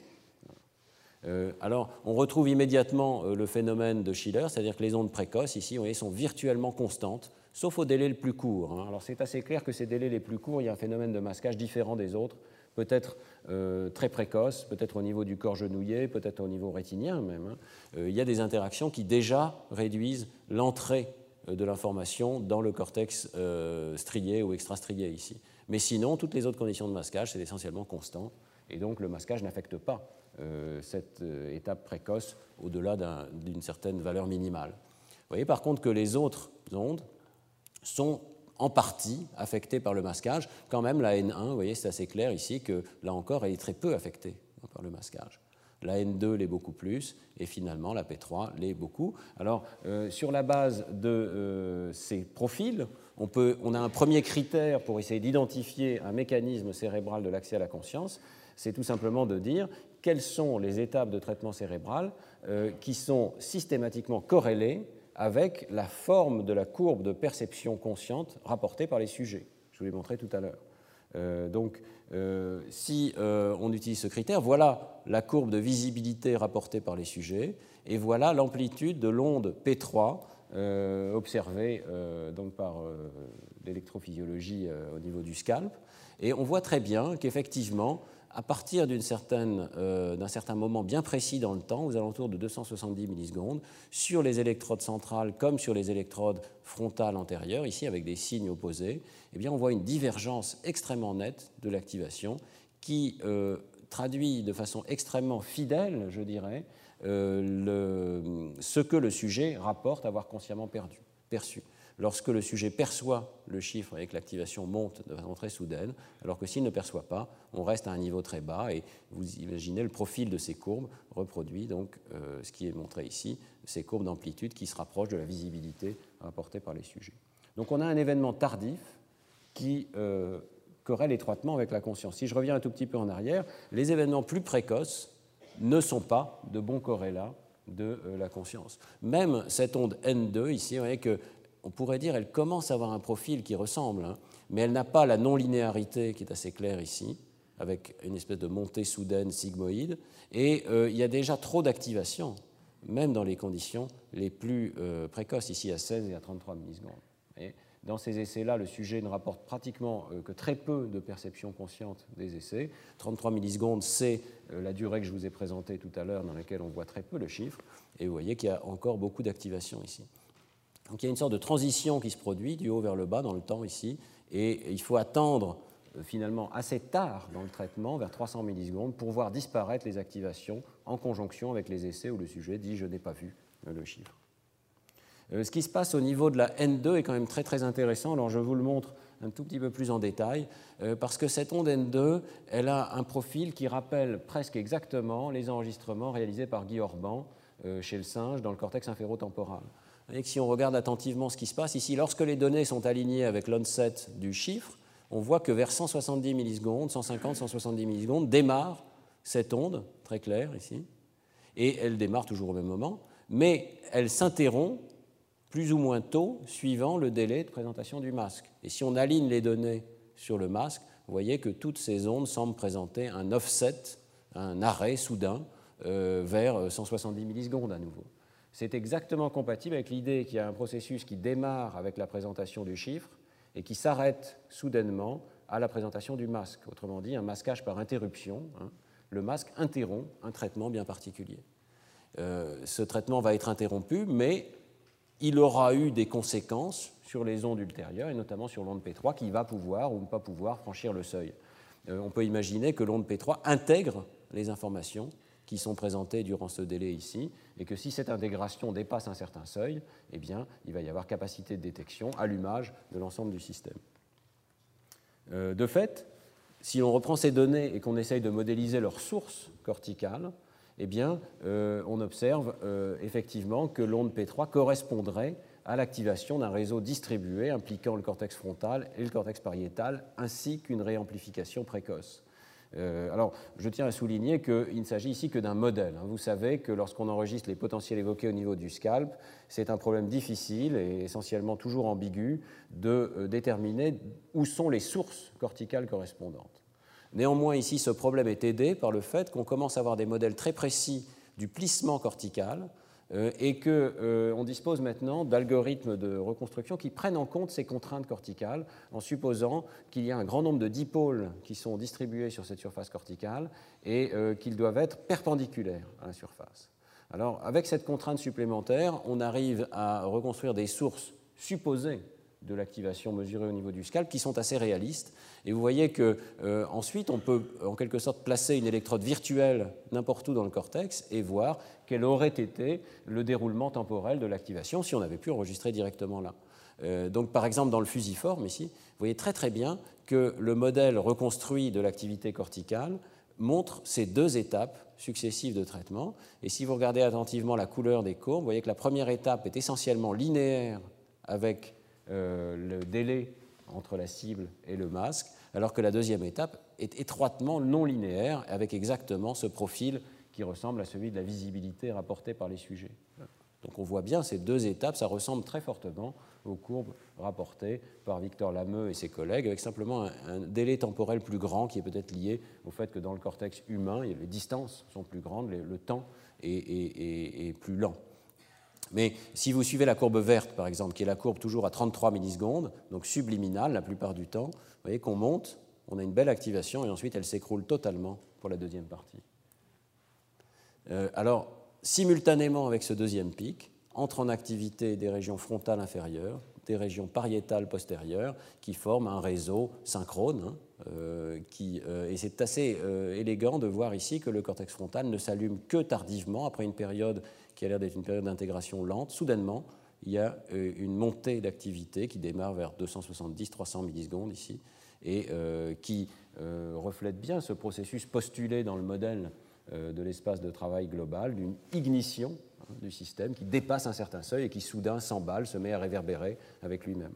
Euh, alors, on retrouve immédiatement euh, le phénomène de Schiller, c'est-à-dire que les ondes précoces, ici, vous voyez, sont virtuellement constantes, sauf au délai le plus court. Hein. Alors, c'est assez clair que ces délais les plus courts, il y a un phénomène de masquage différent des autres, peut-être euh, très précoce, peut-être au niveau du corps genouillé, peut-être au niveau rétinien même. Hein. Euh, il y a des interactions qui déjà réduisent l'entrée de l'information dans le cortex strié ou extrastrié ici. Mais sinon, toutes les autres conditions de masquage, c'est essentiellement constant, et donc le masquage n'affecte pas cette étape précoce au-delà d'une certaine valeur minimale. Vous voyez par contre que les autres ondes sont en partie affectée par le masquage. Quand même, la N1, vous voyez, c'est assez clair ici que là encore, elle est très peu affectée par le masquage. La N2 l'est beaucoup plus, et finalement la P3 l'est beaucoup. Alors, euh, sur la base de euh, ces profils, on, peut, on, a un premier critère pour essayer d'identifier un mécanisme cérébral de l'accès à la conscience, c'est tout simplement de dire quelles sont les étapes de traitement cérébral euh, qui sont systématiquement corrélées avec la forme de la courbe de perception consciente rapportée par les sujets. Je vous l'ai montré tout à l'heure. Euh, donc, euh, si euh, on utilise ce critère, voilà la courbe de visibilité rapportée par les sujets, et voilà l'amplitude de l'onde P3 observée donc par l'électrophysiologie au niveau du scalp. Et on voit très bien qu'effectivement, à partir euh, d'un certain moment bien précis dans le temps, aux alentours de 270 millisecondes, sur les électrodes centrales comme sur les électrodes frontales antérieures, ici avec des signes opposés, eh bien, on voit une divergence extrêmement nette de l'activation qui euh, traduit de façon extrêmement fidèle, je dirais, euh, ce que le sujet rapporte avoir consciemment perçu lorsque le sujet perçoit le chiffre et que l'activation monte de façon très soudaine, alors que s'il ne perçoit pas, on reste à un niveau très bas et vous imaginez le profil de ces courbes reproduit donc euh, ce qui est montré ici, ces courbes d'amplitude qui se rapprochent de la visibilité rapportée par les sujets. Donc on a un événement tardif qui euh, corrèle étroitement avec la conscience. Si je reviens un tout petit peu en arrière, les événements plus précoces ne sont pas de bons corrélats de euh, la conscience. Même cette onde N2, ici, vous voyez que on pourrait dire qu'elle commence à avoir un profil qui ressemble, hein, mais elle n'a pas la non-linéarité qui est assez claire ici, avec une espèce de montée soudaine sigmoïde, et euh, il y a déjà trop d'activation, même dans les conditions les plus euh, précoces, ici à 16 et à 33 millisecondes. Dans ces essais-là, le sujet ne rapporte pratiquement euh, que très peu de perception consciente des essais. 33 millisecondes, c'est la durée que je vous ai présentée tout à l'heure, dans laquelle on voit très peu le chiffre, et vous voyez qu'il y a encore beaucoup d'activation ici. Donc il y a une sorte de transition qui se produit du haut vers le bas dans le temps ici, et il faut attendre euh, finalement assez tard dans le traitement, vers 300 millisecondes, pour voir disparaître les activations en conjonction avec les essais où le sujet dit je n'ai pas vu euh, le chiffre. Euh, ce qui se passe au niveau de la N2 est quand même très très intéressant, alors je vous le montre un tout petit peu plus en détail, parce que cette onde N2, elle a un profil qui rappelle presque exactement les enregistrements réalisés par Guy Orban chez le singe dans le cortex inférotemporal. Si on regarde attentivement ce qui se passe ici, lorsque les données sont alignées avec l'onset du chiffre, on voit que vers 170 millisecondes, 150, 170 millisecondes, démarre cette onde, très claire ici, et elle démarre toujours au même moment, mais elle s'interrompt plus ou moins tôt suivant le délai de présentation du masque. Et si on aligne les données sur le masque, vous voyez que toutes ces ondes semblent présenter un offset, un arrêt soudain euh, vers 170 millisecondes à nouveau c'est exactement compatible avec l'idée qu'il y a un processus qui démarre avec la présentation du chiffre et qui s'arrête soudainement à la présentation du masque. Autrement dit, un masquage par interruption. Hein. Le masque interrompt un traitement bien particulier. Euh, ce traitement va être interrompu, mais il aura eu des conséquences sur les ondes ultérieures, et notamment sur l'onde P3, qui va pouvoir ou ne pas pouvoir franchir le seuil. Euh, on peut imaginer que l'onde P3 intègre les informations qui sont présentés durant ce délai ici, et que si cette intégration dépasse un certain seuil, eh il va y avoir capacité de détection, allumage de l'ensemble du système. Euh, de fait, si l'on reprend ces données et qu'on essaye de modéliser leur source corticale, eh euh, on observe euh, effectivement que l'onde P3 correspondrait à l'activation d'un réseau distribué impliquant le cortex frontal et le cortex pariétal, ainsi qu'une réamplification précoce. Euh, alors, je tiens à souligner qu'il ne s'agit ici que d'un modèle. Hein. Vous savez que lorsqu'on enregistre les potentiels évoqués au niveau du scalp, c'est un problème difficile et essentiellement toujours ambigu de euh, déterminer où sont les sources corticales correspondantes. Néanmoins, ici, ce problème est aidé par le fait qu'on commence à avoir des modèles très précis du plissement cortical et qu'on euh, dispose maintenant d'algorithmes de reconstruction qui prennent en compte ces contraintes corticales en supposant qu'il y a un grand nombre de dipôles qui sont distribués sur cette surface corticale et euh, qu'ils doivent être perpendiculaires à la surface. Alors, avec cette contrainte supplémentaire, on arrive à reconstruire des sources supposées de l'activation mesurée au niveau du scalp qui sont assez réalistes. Et vous voyez que euh, ensuite on peut en quelque sorte placer une électrode virtuelle n'importe où dans le cortex et voir quel aurait été le déroulement temporel de l'activation si on avait pu enregistrer directement là. Euh, donc par exemple dans le fusiforme ici, vous voyez très très bien que le modèle reconstruit de l'activité corticale montre ces deux étapes successives de traitement. Et si vous regardez attentivement la couleur des courbes, vous voyez que la première étape est essentiellement linéaire avec le délai entre la cible et le masque, alors que la deuxième étape est étroitement non linéaire, avec exactement ce profil qui ressemble à celui de la visibilité rapportée par les sujets. Donc on voit bien ces deux étapes, ça ressemble très fortement aux courbes rapportées par Victor Lameux et ses collègues, avec simplement un, délai temporel plus grand qui est peut-être lié au fait que dans le cortex humain, les distances sont plus grandes, le temps est plus lent. Mais si vous suivez la courbe verte, par exemple, qui est la courbe toujours à 33 millisecondes, donc subliminale la plupart du temps, vous voyez qu'on monte, on a une belle activation et ensuite elle s'écroule totalement pour la deuxième partie. Euh, alors, simultanément avec ce deuxième pic, entrent en activité des régions frontales inférieures, des régions pariétales postérieures, qui forment un réseau synchrone. Hein, euh, euh, et c'est assez élégant de voir ici que le cortex frontal ne s'allume que tardivement, après une période qui a l'air d'être une période d'intégration lente, soudainement, il y a euh, une montée d'activité qui démarre vers 270-300 millisecondes ici, et euh, qui euh, reflète bien ce processus postulé dans le modèle de l'espace de travail global, d'une ignition hein, du système qui dépasse un certain seuil et qui soudain s'emballe, se met à réverbérer avec lui-même.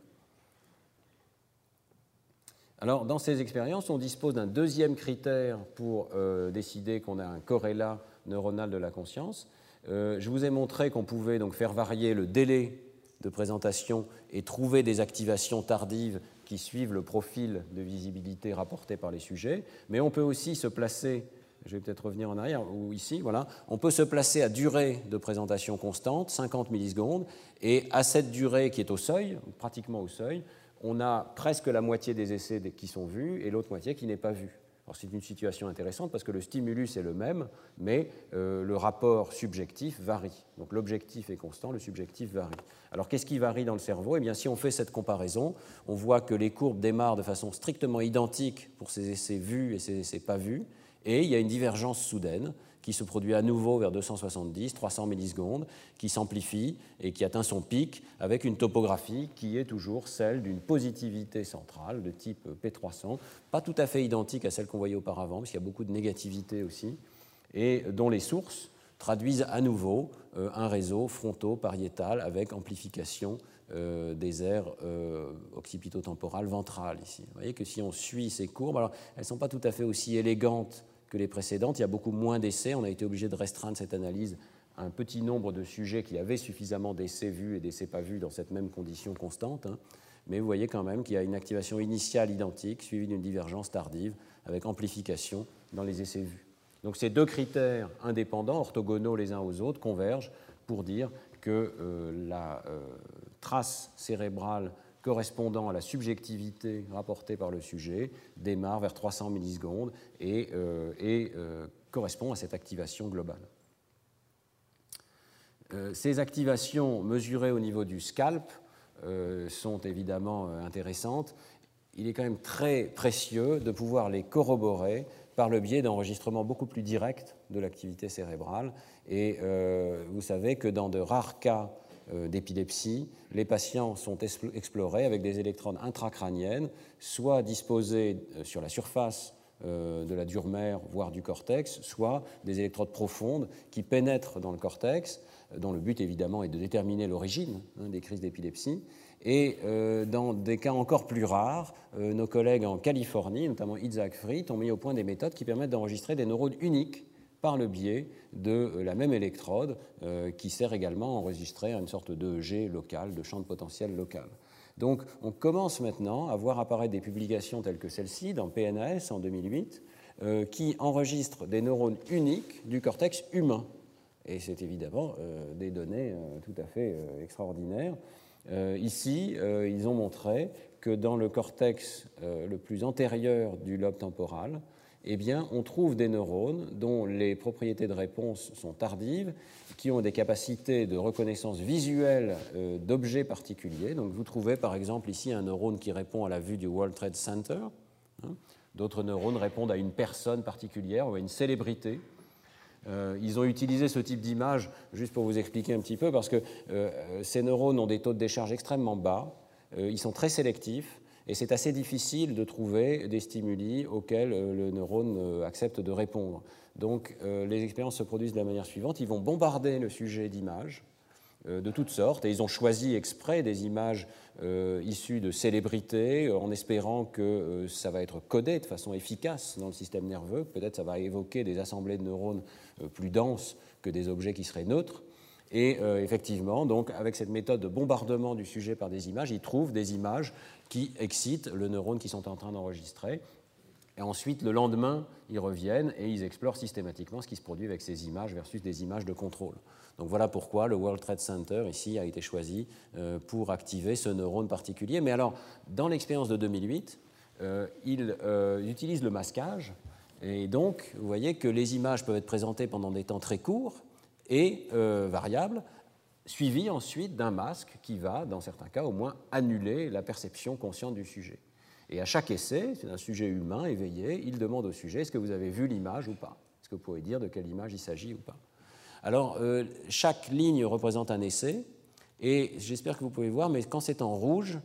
Alors, dans ces expériences, on dispose d'un deuxième critère pour décider qu'on a un corrélat neuronal de la conscience, euh, je vous ai montré qu'on pouvait donc faire varier le délai de présentation et trouver des activations tardives qui suivent le profil de visibilité rapporté par les sujets, mais on peut aussi se placer, je vais peut-être revenir en arrière, ou ici, voilà, on peut se placer à durée de présentation constante, 50 millisecondes, et à cette durée qui est au seuil, pratiquement au seuil, on a presque la moitié des essais qui sont vus et l'autre moitié qui n'est pas vue c'est une situation intéressante parce que le stimulus est le même, mais euh, le rapport subjectif varie. Donc l'objectif est constant, le subjectif varie. Alors qu'est-ce qui varie dans le cerveau? Eh bien si on fait cette comparaison, on voit que les courbes démarrent de façon strictement identique pour ces essais vus et ces essais pas vus, et il y a une divergence soudaine qui se produit à nouveau vers 270, 300 millisecondes, qui s'amplifie et qui atteint son pic avec une topographie qui est toujours celle d'une positivité centrale de type P300, pas tout à fait identique à celle qu'on voyait auparavant, parce qu'il y a beaucoup de négativité aussi, et dont les sources traduisent à nouveau euh, un réseau fronto-pariétal avec amplification euh, des aires euh, occipitotemporales ventrales ici. Vous voyez que si on suit ces courbes, alors elles ne sont pas tout à fait aussi élégantes que les précédentes. Il y a beaucoup moins d'essais. On a été obligé de restreindre cette analyse à un petit nombre de sujets qui avaient suffisamment d'essais vus et d'essais pas vus dans cette même condition constante. Hein. Mais vous voyez quand même qu'il y a une activation initiale identique suivie d'une divergence tardive avec amplification dans les essais vus. Donc ces deux critères indépendants, orthogonaux les uns aux autres, convergent pour dire que euh, la euh, trace cérébrale correspondant à la subjectivité rapportée par le sujet démarre vers 300 millisecondes et, euh, euh, correspond à cette activation globale. Euh, ces activations mesurées au niveau du scalp sont évidemment intéressantes. Il est quand même très précieux de pouvoir les corroborer par le biais d'enregistrements beaucoup plus directs de l'activité cérébrale. Et vous savez que dans de rares cas d'épilepsie, les patients sont explorés avec des électrodes intracrâniennes, soit disposées euh, sur la surface euh, de la dure mère, voire du cortex, soit des électrodes profondes qui pénètrent dans le cortex, dont le but évidemment est de déterminer l'origine hein, des crises d'épilepsie. Et dans des cas encore plus rares, nos collègues en Californie, notamment Isaac Fried, ont mis au point des méthodes qui permettent d'enregistrer des neurones uniques par le biais de euh, la même électrode euh, qui sert également à enregistrer une sorte de G local, de champ de potentiel local. Donc on commence maintenant à voir apparaître des publications telles que celle-ci dans PNAS en 2008 euh, qui enregistrent des neurones uniques du cortex humain Et c'est évidemment des données tout à fait extraordinaires. ici, ils ont montré que dans le cortex le plus antérieur du lobe temporal, eh bien, on trouve des neurones dont les propriétés de réponse sont tardives, qui ont des capacités de reconnaissance visuelle euh, d'objets particuliers. Donc, vous trouvez par exemple ici un neurone qui répond à la vue du World Trade Center. Hein. D'autres neurones répondent à une personne particulière ou à une célébrité. Euh, ils ont utilisé ce type d'image, juste pour vous expliquer un petit peu, parce que euh, ces neurones ont des taux de décharge extrêmement bas, ils sont très sélectifs, et c'est assez difficile de trouver des stimuli auxquels euh, le neurone euh, accepte de répondre. Donc euh, les expériences se produisent de la manière suivante. Ils vont bombarder le sujet d'images de toutes sortes, et ils ont choisi exprès des images issues de célébrités, en espérant que ça va être codé de façon efficace dans le système nerveux. Peut-être ça va évoquer des assemblées de neurones plus denses que des objets qui seraient neutres. Et effectivement, donc, avec cette méthode de bombardement du sujet par des images, ils trouvent des images qui excitent le neurone qu'ils sont en train d'enregistrer. Et ensuite, le lendemain, ils reviennent et ils explorent systématiquement ce qui se produit avec ces images versus des images de contrôle. Donc voilà pourquoi le World Trade Center ici a été choisi euh, pour activer ce neurone particulier. Mais alors, dans l'expérience de 2008, euh, ils euh, utilisent le masquage. Et donc, vous voyez que les images peuvent être présentées pendant des temps très courts et variables, suivi ensuite d'un masque qui va, dans certains cas au moins, annuler la perception consciente du sujet. Et à chaque essai, c'est un sujet humain éveillé, il demande au sujet est-ce que vous avez vu l'image ou pas? Est-ce que vous pouvez dire de quelle image il s'agit ou pas? Alors, euh, chaque ligne représente un essai, et j'espère que vous pouvez voir, mais quand c'est en rouge,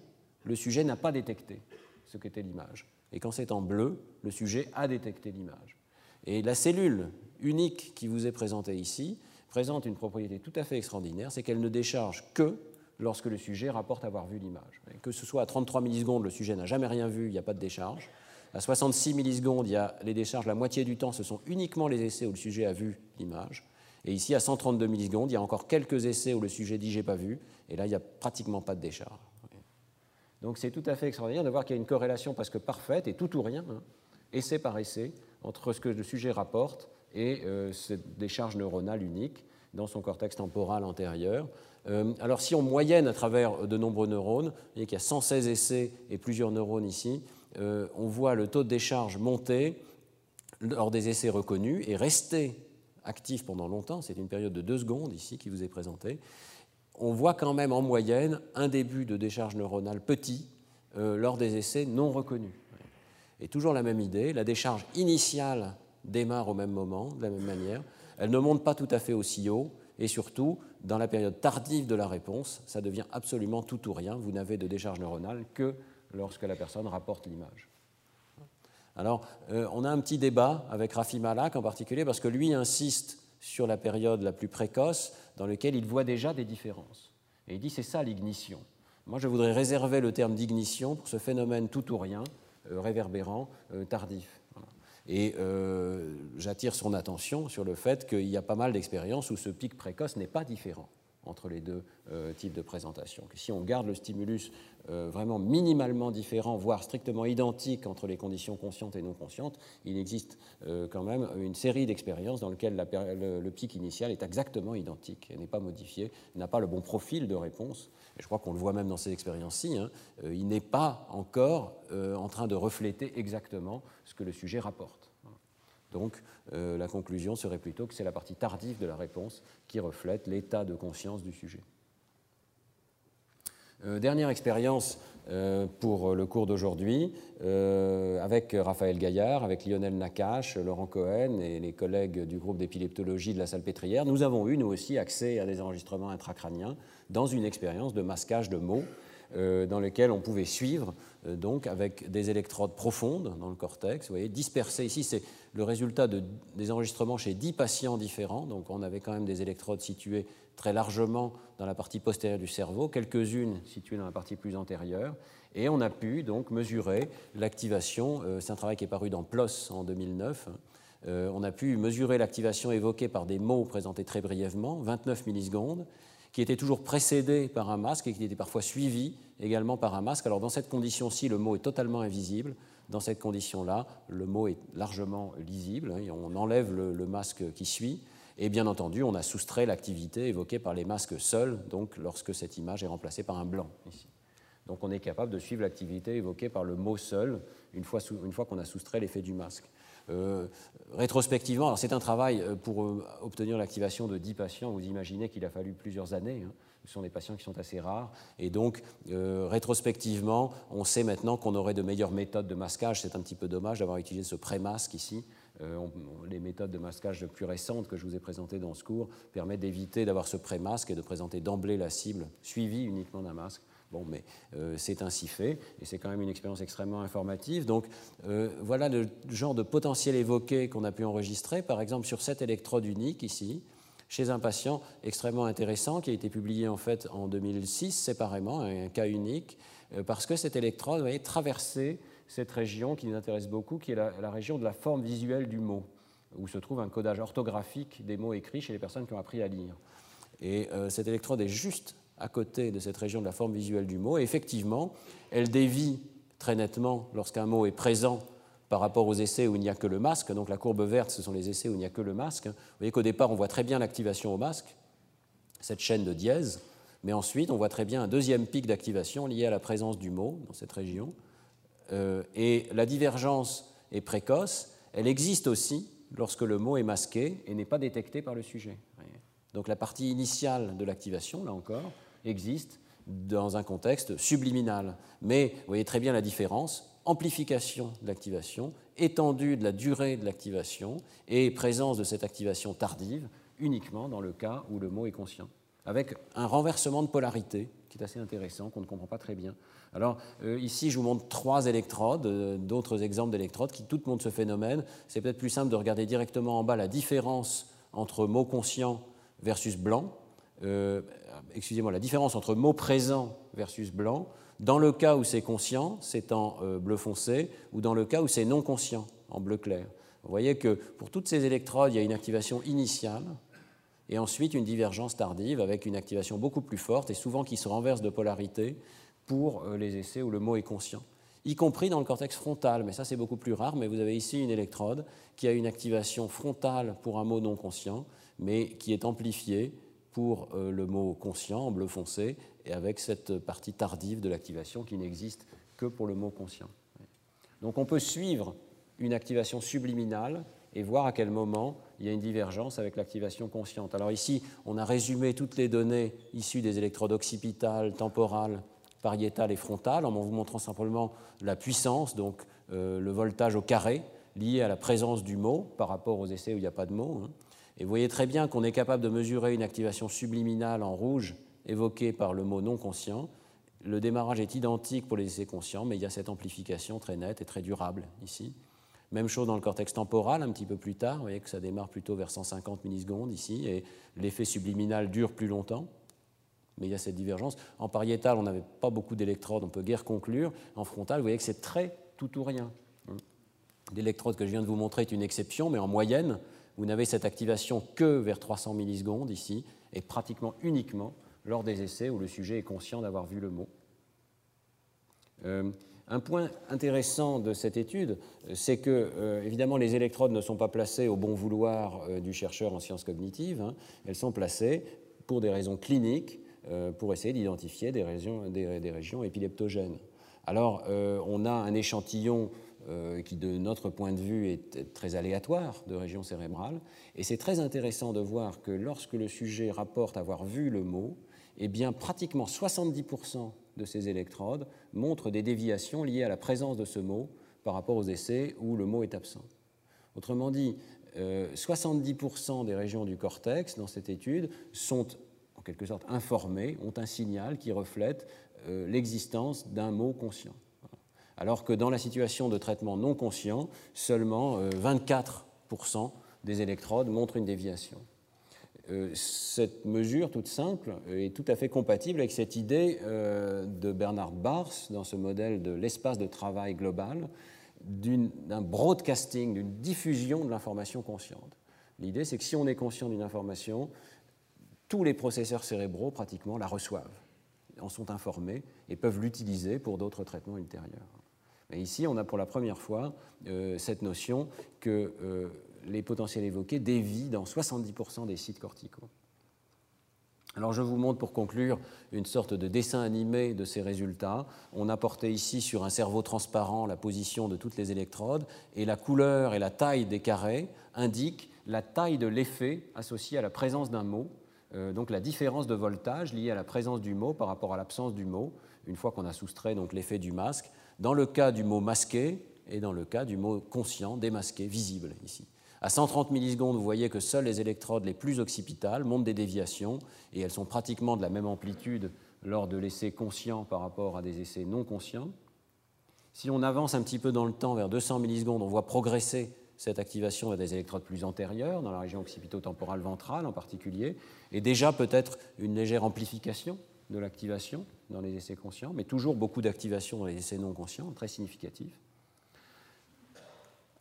le sujet n'a pas détecté ce qu'était l'image. Et quand c'est en bleu, le sujet a détecté l'image. Et la cellule unique qui vous est présentée ici, présente une propriété tout à fait extraordinaire, c'est qu'elle ne décharge que lorsque le sujet rapporte avoir vu l'image. Que ce soit à 33 millisecondes, le sujet n'a jamais rien vu, il n'y a pas de décharge. À 66 millisecondes, il y a les décharges la moitié du temps, ce sont uniquement les essais où le sujet a vu l'image. Et ici, à 132 millisecondes, il y a encore quelques essais où le sujet dit j'ai pas vu, et là, il n'y a pratiquement pas de décharge. Donc c'est tout à fait extraordinaire de voir qu'il y a une corrélation presque parfaite, et tout ou rien, hein, essai par essai, entre ce que le sujet rapporte et euh, cette décharge neuronale unique dans son cortex temporal antérieur. Euh, alors si on moyenne à travers de nombreux neurones, vous voyez qu'il y a 116 essais et plusieurs neurones ici, euh, on voit le taux de décharge monter lors des essais reconnus et rester actif pendant longtemps, c'est une période de deux secondes ici qui vous est présentée, on voit quand même en moyenne un début de décharge neuronale petit lors des essais non reconnus. Et toujours la même idée, la décharge initiale démarre au même moment, de la même manière. Elle ne monte pas tout à fait aussi haut, et surtout, dans la période tardive de la réponse, ça devient absolument tout ou rien. Vous n'avez de décharge neuronale que lorsque la personne rapporte l'image. Alors, euh, on a un petit débat avec Rafi Malak en particulier, parce que lui insiste sur la période la plus précoce, dans laquelle il voit déjà des différences. Et il dit c'est ça l'ignition. Moi, je voudrais réserver le terme d'ignition pour ce phénomène tout ou rien, euh, réverbérant, euh, tardif. Et euh, j'attire son attention sur le fait qu'il y a pas mal d'expériences où ce pic précoce n'est pas différent entre les deux euh, types de présentation. Si on garde le stimulus euh, vraiment minimalement différent, voire strictement identique entre les conditions conscientes et non conscientes, il existe quand même une série d'expériences dans lesquelles le, pic initial est exactement identique n'est pas modifié, n'a pas le bon profil de réponse. Et je crois qu'on le voit même dans ces expériences-ci, hein, il n'est pas encore en train de refléter exactement ce que le sujet rapporte. Donc euh, la conclusion serait plutôt que c'est la partie tardive de la réponse qui reflète l'état de conscience du sujet. Euh, dernière expérience euh, pour le cours d'aujourd'hui, avec Raphaël Gaillard, avec Lionel Nakache, Laurent Cohen et les collègues du groupe d'épileptologie de la salle pétrière, nous avons eu, nous aussi, accès à des enregistrements intracrâniens dans une expérience de masquage de mots dans lequel on pouvait suivre euh, donc avec des électrodes profondes dans le cortex, vous voyez, dispersées. Ici, c'est le résultat de, des enregistrements chez 10 patients différents, donc on avait quand même des électrodes situées très largement dans la partie postérieure du cerveau, quelques-unes situées dans la partie plus antérieure, et on a pu donc mesurer l'activation, euh, c'est un travail qui est paru dans PLOS en 2009, euh, on a pu mesurer l'activation évoquée par des mots présentés très brièvement, 29 millisecondes, qui était toujours précédé par un masque et qui était parfois suivi également par un masque. Alors dans cette condition-ci, le mot est totalement invisible. Dans cette condition-là, le mot est largement lisible. Hein, on enlève le, masque qui suit. Et bien entendu, on a soustrait l'activité évoquée par les masques seuls, donc lorsque cette image est remplacée par un blanc ici. Donc on est capable de suivre l'activité évoquée par le mot seul une fois, une fois qu'on a soustrait l'effet du masque. Euh, rétrospectivement, c'est un travail euh, pour euh, obtenir l'activation de 10 patients. Vous imaginez qu'il a fallu plusieurs années. Hein. Ce sont des patients qui sont assez rares. Et donc, rétrospectivement, on sait maintenant qu'on aurait de meilleures méthodes de masquage. C'est un petit peu dommage d'avoir utilisé ce pré-masque ici. les méthodes de masquage plus récentes que je vous ai présentées dans ce cours permettent d'éviter d'avoir ce pré-masque et de présenter d'emblée la cible suivie uniquement d'un masque. Bon, mais euh, c'est ainsi fait, et c'est quand même une expérience extrêmement informative. Donc euh, voilà le genre de potentiel évoqué qu'on a pu enregistrer, par exemple sur cette électrode unique ici, chez un patient extrêmement intéressant qui a été publié en fait en 2006 séparément, un cas unique, euh, parce que cette électrode voyez, traversait cette région qui nous intéresse beaucoup, qui est la région de la forme visuelle du mot, où se trouve un codage orthographique des mots écrits chez les personnes qui ont appris à lire. Et cette électrode est juste à côté de cette région de la forme visuelle du mot. Et effectivement, elle dévie très nettement lorsqu'un mot est présent par rapport aux essais où il n'y a que le masque. Donc la courbe verte, ce sont les essais où il n'y a que le masque. Vous voyez qu'au départ, on voit très bien l'activation au masque, cette chaîne de dièse, mais ensuite, on voit très bien un deuxième pic d'activation lié à la présence du mot dans cette région. Euh, et la divergence est précoce, elle existe aussi lorsque le mot est masqué et n'est pas détecté par le sujet. Donc la partie initiale de l'activation, là encore, existe dans un contexte subliminal. Mais vous voyez très bien la différence amplification de l'activation, étendue de la durée de l'activation et présence de cette activation tardive uniquement dans le cas où le mot est conscient, avec un renversement de polarité qui est assez intéressant, qu'on ne comprend pas très bien. Alors euh, ici, je vous montre trois électrodes, euh, d'autres exemples d'électrodes qui toutes montrent ce phénomène. C'est peut-être plus simple de regarder directement en bas la différence entre mot conscient versus blanc, euh, excusez-moi, la différence entre mot présent versus blanc, dans le cas où c'est conscient, c'est en euh, bleu foncé, ou dans le cas où c'est non conscient, en bleu clair. Vous voyez que pour toutes ces électrodes, il y a une activation initiale et ensuite une divergence tardive avec une activation beaucoup plus forte et souvent qui se renverse de polarité pour euh, les essais où le mot est conscient, y compris dans le cortex frontal. Mais ça, c'est beaucoup plus rare. Mais vous avez ici une électrode qui a une activation frontale pour un mot non conscient, mais qui est amplifiée pour euh, le mot conscient en bleu foncé et avec cette partie tardive de l'activation qui n'existe que pour le mot conscient. Donc on peut suivre une activation subliminale et voir à quel moment il y a une divergence avec l'activation consciente. Alors ici, on a résumé toutes les données issues des électrodes occipitales, temporales, pariétales et frontales en vous montrant simplement la puissance, donc euh, le voltage au carré, lié à la présence du mot par rapport aux essais où il n'y a pas de mot. Hein. Et vous voyez très bien qu'on est capable de mesurer une activation subliminale en rouge évoquée par le mot non conscient. Le démarrage est identique pour les essais conscients, mais il y a cette amplification très nette et très durable ici. Même chose dans le cortex temporal, un petit peu plus tard. Vous voyez que ça démarre plutôt vers 150 millisecondes ici, et l'effet subliminal dure plus longtemps. Mais il y a cette divergence. En pariétal, on n'avait pas beaucoup d'électrodes, on peut guère conclure. En frontal, vous voyez que c'est très tout ou rien. L'électrode que je viens de vous montrer est une exception, mais en moyenne, vous n'avez cette activation que vers 300 millisecondes ici, et pratiquement uniquement lors des essais où le sujet est conscient d'avoir vu le mot. Euh, un point intéressant de cette étude, c'est que, euh, évidemment, les électrodes ne sont pas placées au bon vouloir euh, du chercheur en sciences cognitives, hein. elles sont placées pour des raisons cliniques, pour essayer d'identifier des, régions épileptogènes. Alors, on a un échantillon euh, qui, de notre point de vue, est très aléatoire de région cérébrale. Et c'est très intéressant de voir que lorsque le sujet rapporte avoir vu le mot, eh bien, pratiquement 70% de ces électrodes montrent des déviations liées à la présence de ce mot par rapport aux essais où le mot est absent. Autrement dit, 70% euh, des régions du cortex dans cette étude sont en quelque sorte informées, ont un signal qui reflète euh, l'existence d'un mot conscient alors que dans la situation de traitement non conscient, seulement 24% euh, des électrodes montrent une déviation. Euh, cette mesure toute simple est tout à fait compatible avec cette idée euh, de Bernard Bars dans ce modèle de l'espace de travail global d'un broadcasting, d'une diffusion de l'information consciente. L'idée, c'est que si on est conscient d'une information, tous les processeurs cérébraux pratiquement la reçoivent, en sont informés et peuvent l'utiliser pour d'autres traitements ultérieurs. Mais ici, on a pour la première fois euh, cette notion que euh, les potentiels évoqués dévient dans 70% des sites corticaux. Alors je vous montre pour conclure une sorte de dessin animé de ces résultats. On a porté ici sur un cerveau transparent la position de toutes les électrodes et la couleur et la taille des carrés indiquent la taille de l'effet associé à la présence d'un mot, euh, donc la différence de voltage liée à la présence du mot par rapport à l'absence du mot, une fois qu'on a soustrait l'effet du masque, dans le cas du mot masqué et dans le cas du mot conscient, démasqué, visible ici. À 130 millisecondes, vous voyez que seules les électrodes les plus occipitales montrent des déviations et elles sont pratiquement de la même amplitude lors de l'essai conscient par rapport à des essais non conscients. Si on avance un petit peu dans le temps, vers 200 millisecondes, on voit progresser cette activation vers des électrodes plus antérieures, dans la région occipito-temporale ventrale en particulier, et déjà peut-être une légère amplification de l'activation dans les essais conscients, mais toujours beaucoup d'activation dans les essais non conscients, très significatif.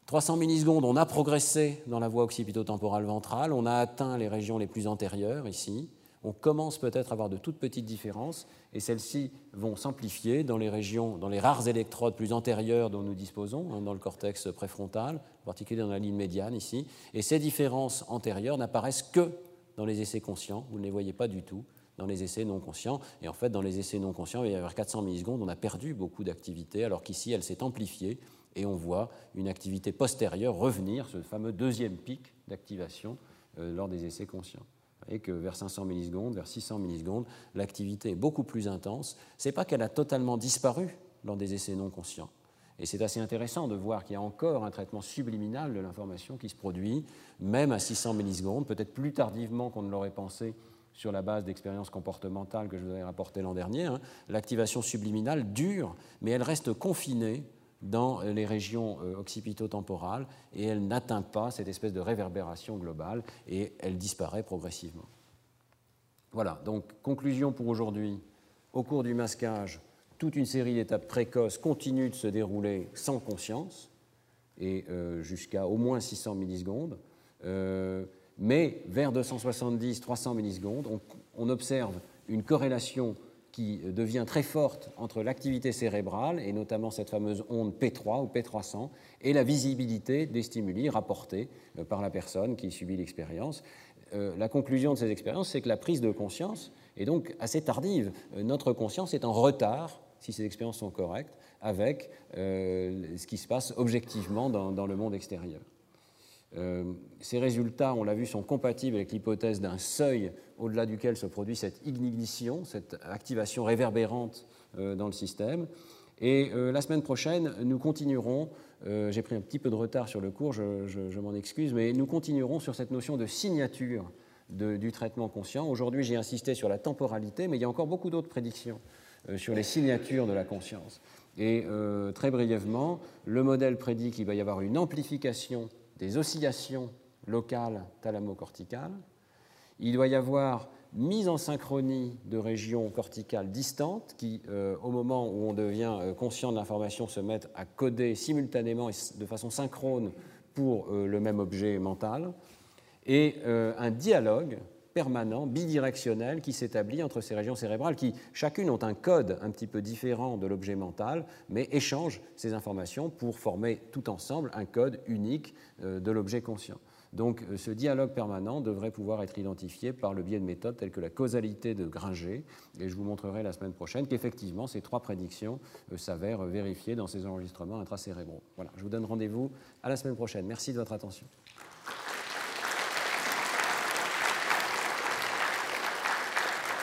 300 millisecondes, on a progressé dans la voie occipito-temporale ventrale, on a atteint les régions les plus antérieures ici. On commence peut-être à avoir de toutes petites différences et celles-ci vont s'amplifier dans les régions, dans les rares électrodes plus antérieures dont nous disposons, hein, dans le cortex préfrontal, en particulier dans la ligne médiane ici. Et ces différences antérieures n'apparaissent que dans les essais conscients, vous ne les voyez pas du tout dans les essais non conscients. Et en fait, dans les essais non conscients, il y a vers 400 millisecondes, on a perdu beaucoup d'activité, alors qu'ici, elle s'est amplifiée et on voit une activité postérieure revenir, ce fameux deuxième pic d'activation euh, lors des essais conscients. Et que vers 500 millisecondes, vers 600 millisecondes, l'activité est beaucoup plus intense. Ce n'est pas qu'elle a totalement disparu lors des essais non conscients. Et c'est assez intéressant de voir qu'il y a encore un traitement subliminal de l'information qui se produit, même à 600 millisecondes, peut-être plus tardivement qu'on ne l'aurait pensé sur la base d'expériences comportementales que je vous avais rapportées l'an dernier. Hein. L'activation subliminale dure, mais elle reste confinée dans les régions euh, occipito-temporales et elle n'atteint pas cette espèce de réverbération globale et elle disparaît progressivement. Voilà, donc conclusion pour aujourd'hui. Au cours du masquage, toute une série d'étapes précoces continuent de se dérouler sans conscience et euh, jusqu'à au moins 600 millisecondes. Euh, mais vers 270-300 millisecondes, on observe une corrélation qui devient très forte entre l'activité cérébrale, et notamment cette fameuse onde P3 ou P300, et la visibilité des stimuli rapportés euh, par la personne qui subit l'expérience. Euh, la conclusion de ces expériences, c'est que la prise de conscience est donc assez tardive. Euh, notre conscience est en retard, si ces expériences sont correctes, avec ce qui se passe objectivement dans le monde extérieur. Euh, ces résultats, on l'a vu, sont compatibles avec l'hypothèse d'un seuil au-delà duquel se produit cette ignition, cette activation réverbérante euh, dans le système. Et euh, la semaine prochaine, nous continuerons, j'ai pris un petit peu de retard sur le cours, je, m'en excuse, mais nous continuerons sur cette notion de signature du traitement conscient. Aujourd'hui, j'ai insisté sur la temporalité, mais il y a encore beaucoup d'autres prédictions sur les signatures de la conscience. Et très brièvement, le modèle prédit qu'il va y avoir une amplification des oscillations locales thalamo-corticales. Il doit y avoir mise en synchronie de régions corticales distantes qui, euh, au moment où on devient euh, conscient de l'information, se mettent à coder simultanément et de façon synchrone pour euh, le même objet mental, et un dialogue permanent, bidirectionnel, qui s'établit entre ces régions cérébrales qui, chacune, ont un code un petit peu différent de l'objet mental, mais échangent ces informations pour former tout ensemble un code unique euh, de l'objet conscient. Donc euh, ce dialogue permanent devrait pouvoir être identifié par le biais de méthodes telles que la causalité de Gringer, et je vous montrerai la semaine prochaine qu'effectivement ces trois prédictions euh, s'avèrent vérifiées dans ces enregistrements intracérébraux. Voilà, je vous donne rendez-vous à la semaine prochaine. Merci de votre attention.